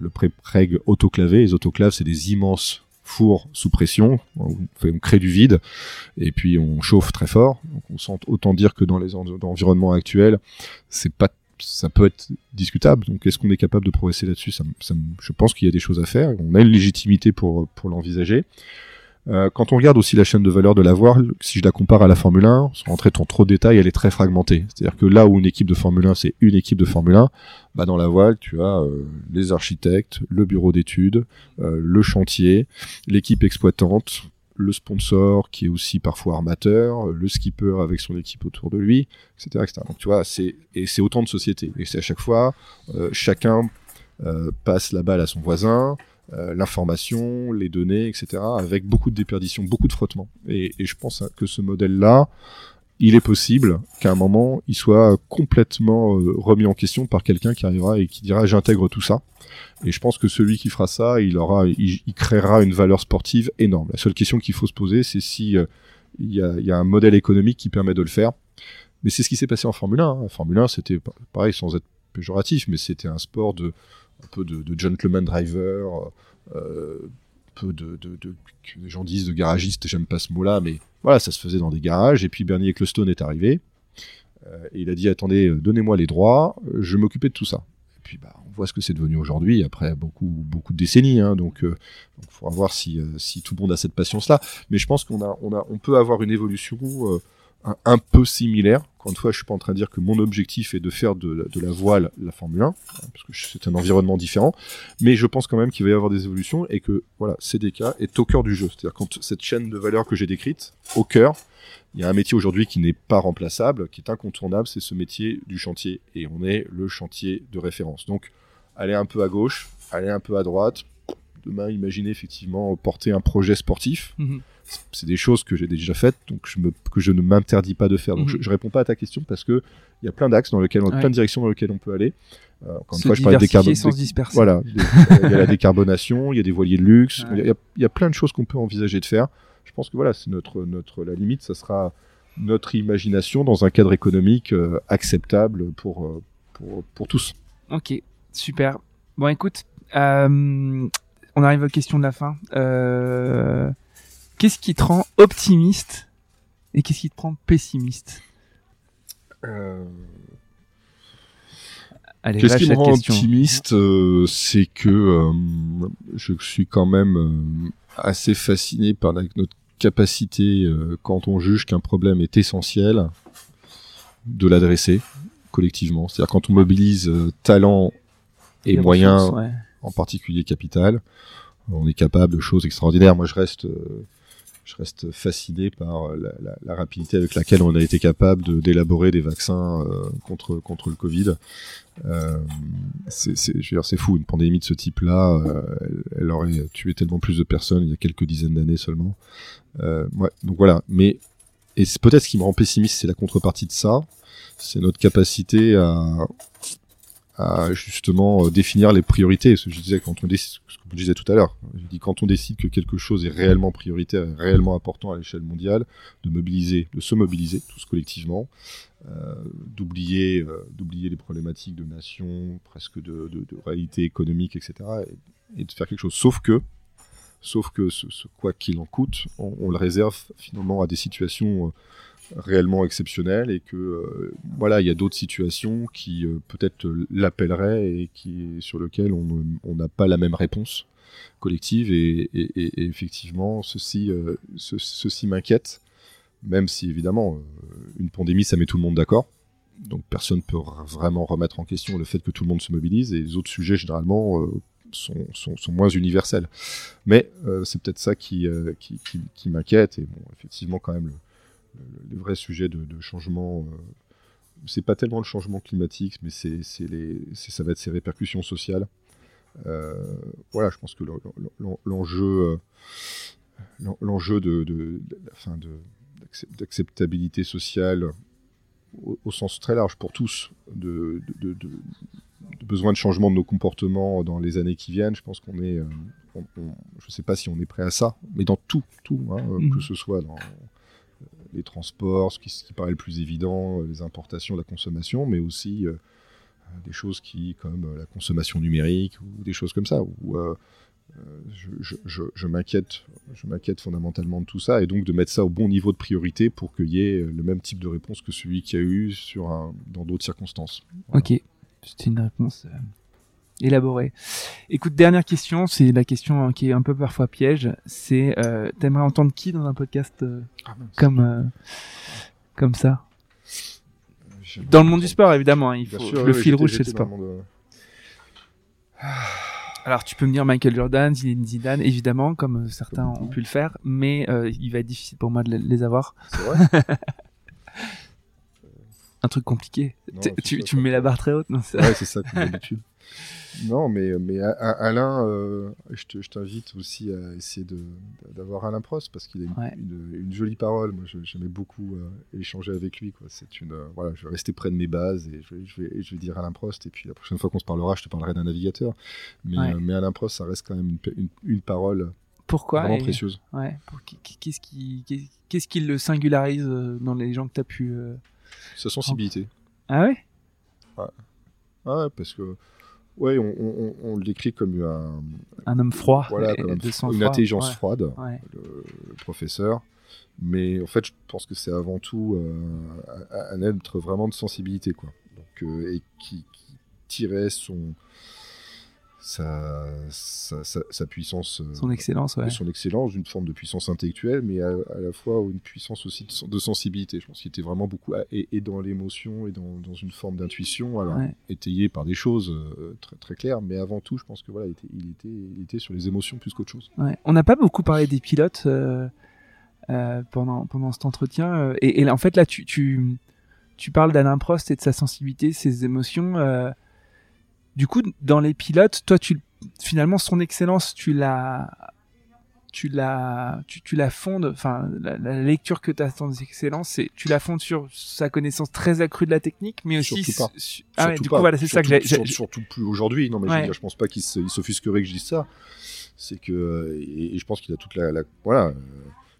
Le pré-preg autoclavé, les autoclaves, c'est des immenses fours sous pression. On, crée du vide et puis on chauffe très fort. On sent autant dire que dans les en- dans l'environnement actuel, c'est pas ça peut être discutable. Donc, est-ce qu'on est capable de progresser là-dessus? Je pense qu'il y a des choses à faire. On a une légitimité pour, pour l'envisager. Euh, quand on regarde aussi la chaîne de valeur de la voile, si je la compare à la Formule 1, sans rentrer dans trop de détails, elle est très fragmentée. C'est-à-dire que là où une équipe de Formule 1, c'est une équipe de Formule 1, bah dans la voile, tu as euh, les architectes, le bureau d'études, euh, le chantier, l'équipe exploitante, le sponsor qui est aussi parfois armateur, le skipper avec son équipe autour de lui, etc. Donc tu vois, c'est et c'est autant de sociétés. Et c'est à chaque fois, chacun passe la balle à son voisin, euh, l'information, les données, etc. Avec beaucoup de déperdition, beaucoup de frottement. Et, je pense que ce modèle-là, il est possible qu'à un moment, il soit complètement euh, remis en question par quelqu'un qui arrivera et qui dira j'intègre tout ça. Et je pense que celui qui fera ça, il aura, il, créera une valeur sportive énorme. La seule question qu'il faut se poser, c'est si euh, il y, a, un modèle économique qui permet de le faire. Mais c'est ce qui s'est passé en Formule 1. hein. Formule 1, c'était pa- pareil, sans être péjoratif, mais c'était un sport de un peu de, gentleman driver, euh, peu de, de, que les gens disent de garagiste, j'aime pas ce mot-là, mais voilà, ça se faisait dans des garages. Et puis Bernie Ecclestone est arrivé euh, et il a dit attendez, euh, donnez-moi les droits, euh, je m'occuper de tout ça. Et puis bah, on voit ce que c'est devenu aujourd'hui après beaucoup beaucoup de décennies. Hein, donc il faudra voir si euh, tout le monde a cette patience-là. Mais je pense qu'on peut avoir une évolution euh, un, peu similaire. Encore une fois, je suis pas en train de dire que mon objectif est de faire de, la voile la Formule 1, hein, parce que c'est un environnement différent. Mais je pense quand même qu'il va y avoir des évolutions et que voilà, CDK est au cœur du jeu. C'est-à-dire quand cette chaîne de valeur que j'ai décrite, au cœur, il y a un métier aujourd'hui qui n'est pas remplaçable, qui est incontournable, c'est ce métier du chantier. Et on est le chantier de référence. Donc, aller un peu à gauche, aller un peu à droite. Demain, imaginez effectivement porter un projet sportif. Mhm. C'est des choses que j'ai déjà faites, donc je me, que je ne m'interdis pas de faire. Donc, Mhm. je, je réponds pas à ta question parce que il y a plein d'axes dans lesquels, Ouais. plein de directions dans lesquelles on peut aller. Euh, encore une fois, je parlais de diversifier décarbon- sans se disperser. voilà, des- il y a la décarbonation, il y a des voiliers de luxe, Ouais. il y a- il y, a plein de choses qu'on peut envisager de faire. Je pense que voilà, c'est notre notre la limite, ça sera notre imagination dans un cadre économique euh, acceptable pour, euh, pour pour tous. Ok, super. Bon, écoute, euh, on arrive aux questions de la fin. Euh, qu'est-ce qui te rend optimiste et qu'est-ce qui te rend pessimiste Allez, Qu'est-ce qui me rend question. optimiste, euh, c'est que euh, je suis quand même euh, assez fasciné par la- notre capacité, euh, quand on juge qu'un problème est essentiel, de l'adresser collectivement. C'est-à-dire quand on mobilise euh, talent et moyens ressources, ouais. En particulier capital. On est capable de choses extraordinaires. Moi, je reste, euh, je reste fasciné par la, la, rapidité avec laquelle on a été capable d'élaborer des vaccins euh, contre contre le Covid. Euh, c'est, fou. Une pandémie de ce type-là, euh, elle, aurait tué tellement plus de personnes il y a quelques dizaines d'années seulement. Euh, donc voilà. Mais et c'est peut-être ce qui me rend pessimiste, c'est la contrepartie de ça. C'est notre capacité à, justement euh, définir les priorités. Ce que je disais quand on décide, ce que je disais tout à l'heure. Je dis quand on décide que quelque chose est réellement prioritaire, réellement important à l'échelle mondiale, de mobiliser, de se mobiliser tous collectivement, euh, d'oublier, euh, d'oublier les problématiques de nation, presque de, réalité économique, etc. Et, de faire quelque chose. Sauf que, sauf que quoi qu'il en coûte, on, le réserve finalement à des situations réellement exceptionnel et que euh, voilà il y a d'autres situations qui euh, peut-être l'appelleraient et qui sur lequel on n'a pas la même réponse collective et, effectivement ceci euh, ce, ceci m'inquiète même si évidemment une pandémie ça met tout le monde d'accord. Donc personne peut vraiment remettre en question le fait que tout le monde se mobilise et les autres sujets généralement sont, sont, moins universels. Mais c'est peut-être ça qui, qui, qui, qui m'inquiète et bon effectivement quand même les vrais sujets de, de changement. Euh, c'est pas tellement le changement climatique, mais c'est les, ça va être ses répercussions sociales. Euh, voilà, je pense que l'enjeu, euh, l'enjeu de, de, de d'acceptabilité sociale au, au, sens très large pour tous, de, de, de, de, besoin de changement de nos comportements dans les années qui viennent. Je pense qu'on est, on, on, je ne sais pas si on est prêt à ça, mais dans tout, tout, hein, mmh. que ce soit dans les transports, ce qui, paraît le plus évident, euh, les importations, la consommation, mais aussi euh, des choses qui, comme euh, la consommation numérique ou des choses comme ça, euh, je, m'inquiète, je m'inquiète fondamentalement de tout ça, et donc de mettre ça au bon niveau de priorité pour qu'il y ait le même type de réponse que celui qu'il y a eu sur dans d'autres circonstances. Ok, c'est une réponse élaboré. Écoute, dernière question, c'est la question hein, qui est un peu parfois piège. C'est, euh, t'aimerais entendre qui dans un podcast euh, ah, comme euh, comme ça? Dans le monde du sport, évidemment. Hein, il faut sûr, le oui, fil rouge, c'est le sport. De... Alors, tu peux me dire Michael Jordan, Zinedine Zidane, évidemment, comme certains ont pu le faire, mais euh, il va être difficile pour moi de les avoir. C'est vrai? un truc compliqué. Non, tu, tu me mets la barre très haute, non Ouais, c'est ça, comme d'habitude. Non, mais, mais Alain, euh, je t'invite aussi à essayer d'avoir Alain Prost parce qu'il a une, ouais. une, une, jolie parole. Moi, j'aimais beaucoup euh, échanger avec lui. C'est une, euh, voilà, je vais rester près de mes bases et je vais, je vais, je vais dire Alain Prost. Et puis la prochaine fois qu'on se parlera, je te parlerai d'un navigateur. Mais, ouais. mais Alain Prost, ça reste quand même une, une parole pourquoi vraiment et, précieuse. Ouais. Qu'est-ce qui, qu'est-ce qui le singularise dans les gens que tu as pu Sa sensibilité. Ah ouais? Ouais. Ah ouais, parce que Ouais, on, on, on, le décrit comme un, un homme froid, voilà, comme un, une froid. intelligence ouais. froide, ouais. Le, le, professeur. Mais en fait, je pense que c'est avant tout euh, un être vraiment de sensibilité, quoi. Donc, euh, et qui, qui tirait son, sa, sa, sa, sa, puissance. Euh, son excellence, ouais. Son excellence, une forme de puissance intellectuelle, mais à, à la fois une puissance aussi de, de sensibilité. Je pense qu'il était vraiment beaucoup, à, et, et, dans l'émotion et dans, dans, une forme d'intuition, alors ouais. étayée par des choses euh, très, très claires, mais avant tout, je pense que voilà, il était, il était, il était sur les émotions plus qu'autre chose. Ouais. On n'a pas beaucoup parlé des pilotes euh, euh pendant, pendant cet entretien, et, et, en fait, là, tu, tu, tu parles d'Alain Prost et de sa sensibilité, ses émotions. Euh, du coup, dans les pilotes, toi, tu finalement son excellence, tu la, tu la, tu, tu la fondes. Enfin, la, la, lecture que tu as de son excellence, c'est tu la fondes sur sa connaissance très accrue de la technique, mais aussi. Surtout pas. Su... Ah ouais, du coup, voilà, c'est ça que j'ai. Surtout, surtout plus aujourd'hui. Non, mais ouais. je, je pense pas qu'il s'offusquerait que je dise ça. C'est que et, et, je pense qu'il a toute la, la voilà.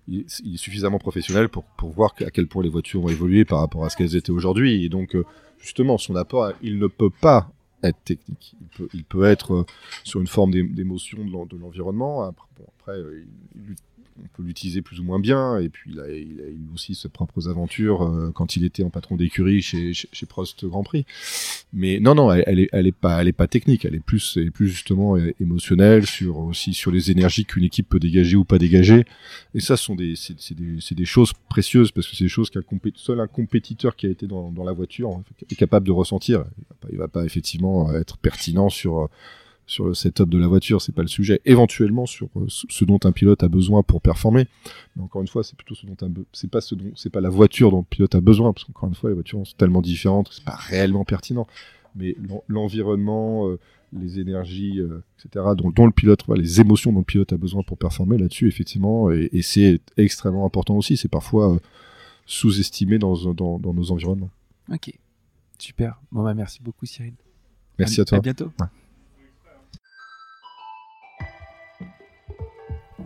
Il, il, est suffisamment professionnel pour, pour voir à quel point les voitures ont évolué par rapport à ce qu'elles étaient aujourd'hui. Et donc, justement, son apport, il ne peut pas être technique. Il peut, il peut être euh, sur une forme d'émotion de l'environnement. Après, après euh, il, on peut l'utiliser plus ou moins bien. Et puis, il a, eu aussi ses propres aventures euh, quand il était en patron d'écurie chez, Prost Grand Prix. Mais non, non, elle, elle, est, pas, elle est pas technique. Elle est plus, plus justement émotionnelle sur aussi sur les énergies qu'une équipe peut dégager ou pas dégager. Et ça, sont des, c'est des, choses précieuses parce que c'est des choses qu'un seul un compétiteur qui a été dans, la voiture est capable de ressentir. Il va il va pas effectivement être pertinent sur sur le setup de la voiture, c'est pas le sujet. Éventuellement sur euh, ce dont un pilote a besoin pour performer. Mais encore une fois, c'est plutôt ce dont un c'est pas ce dont c'est pas la voiture dont le pilote a besoin parce qu'encore une fois, les voitures sont tellement différentes, c'est pas réellement pertinent. Mais l'environnement, euh, les énergies, euh, etc., dont, dont, le pilote, les émotions dont le pilote a besoin pour performer là-dessus, effectivement, et, et c'est extrêmement important aussi. C'est parfois sous-estimé dans, dans, dans, nos environnements. Ok, super. Bon bah merci beaucoup Cyril. Merci à, toi. À bientôt.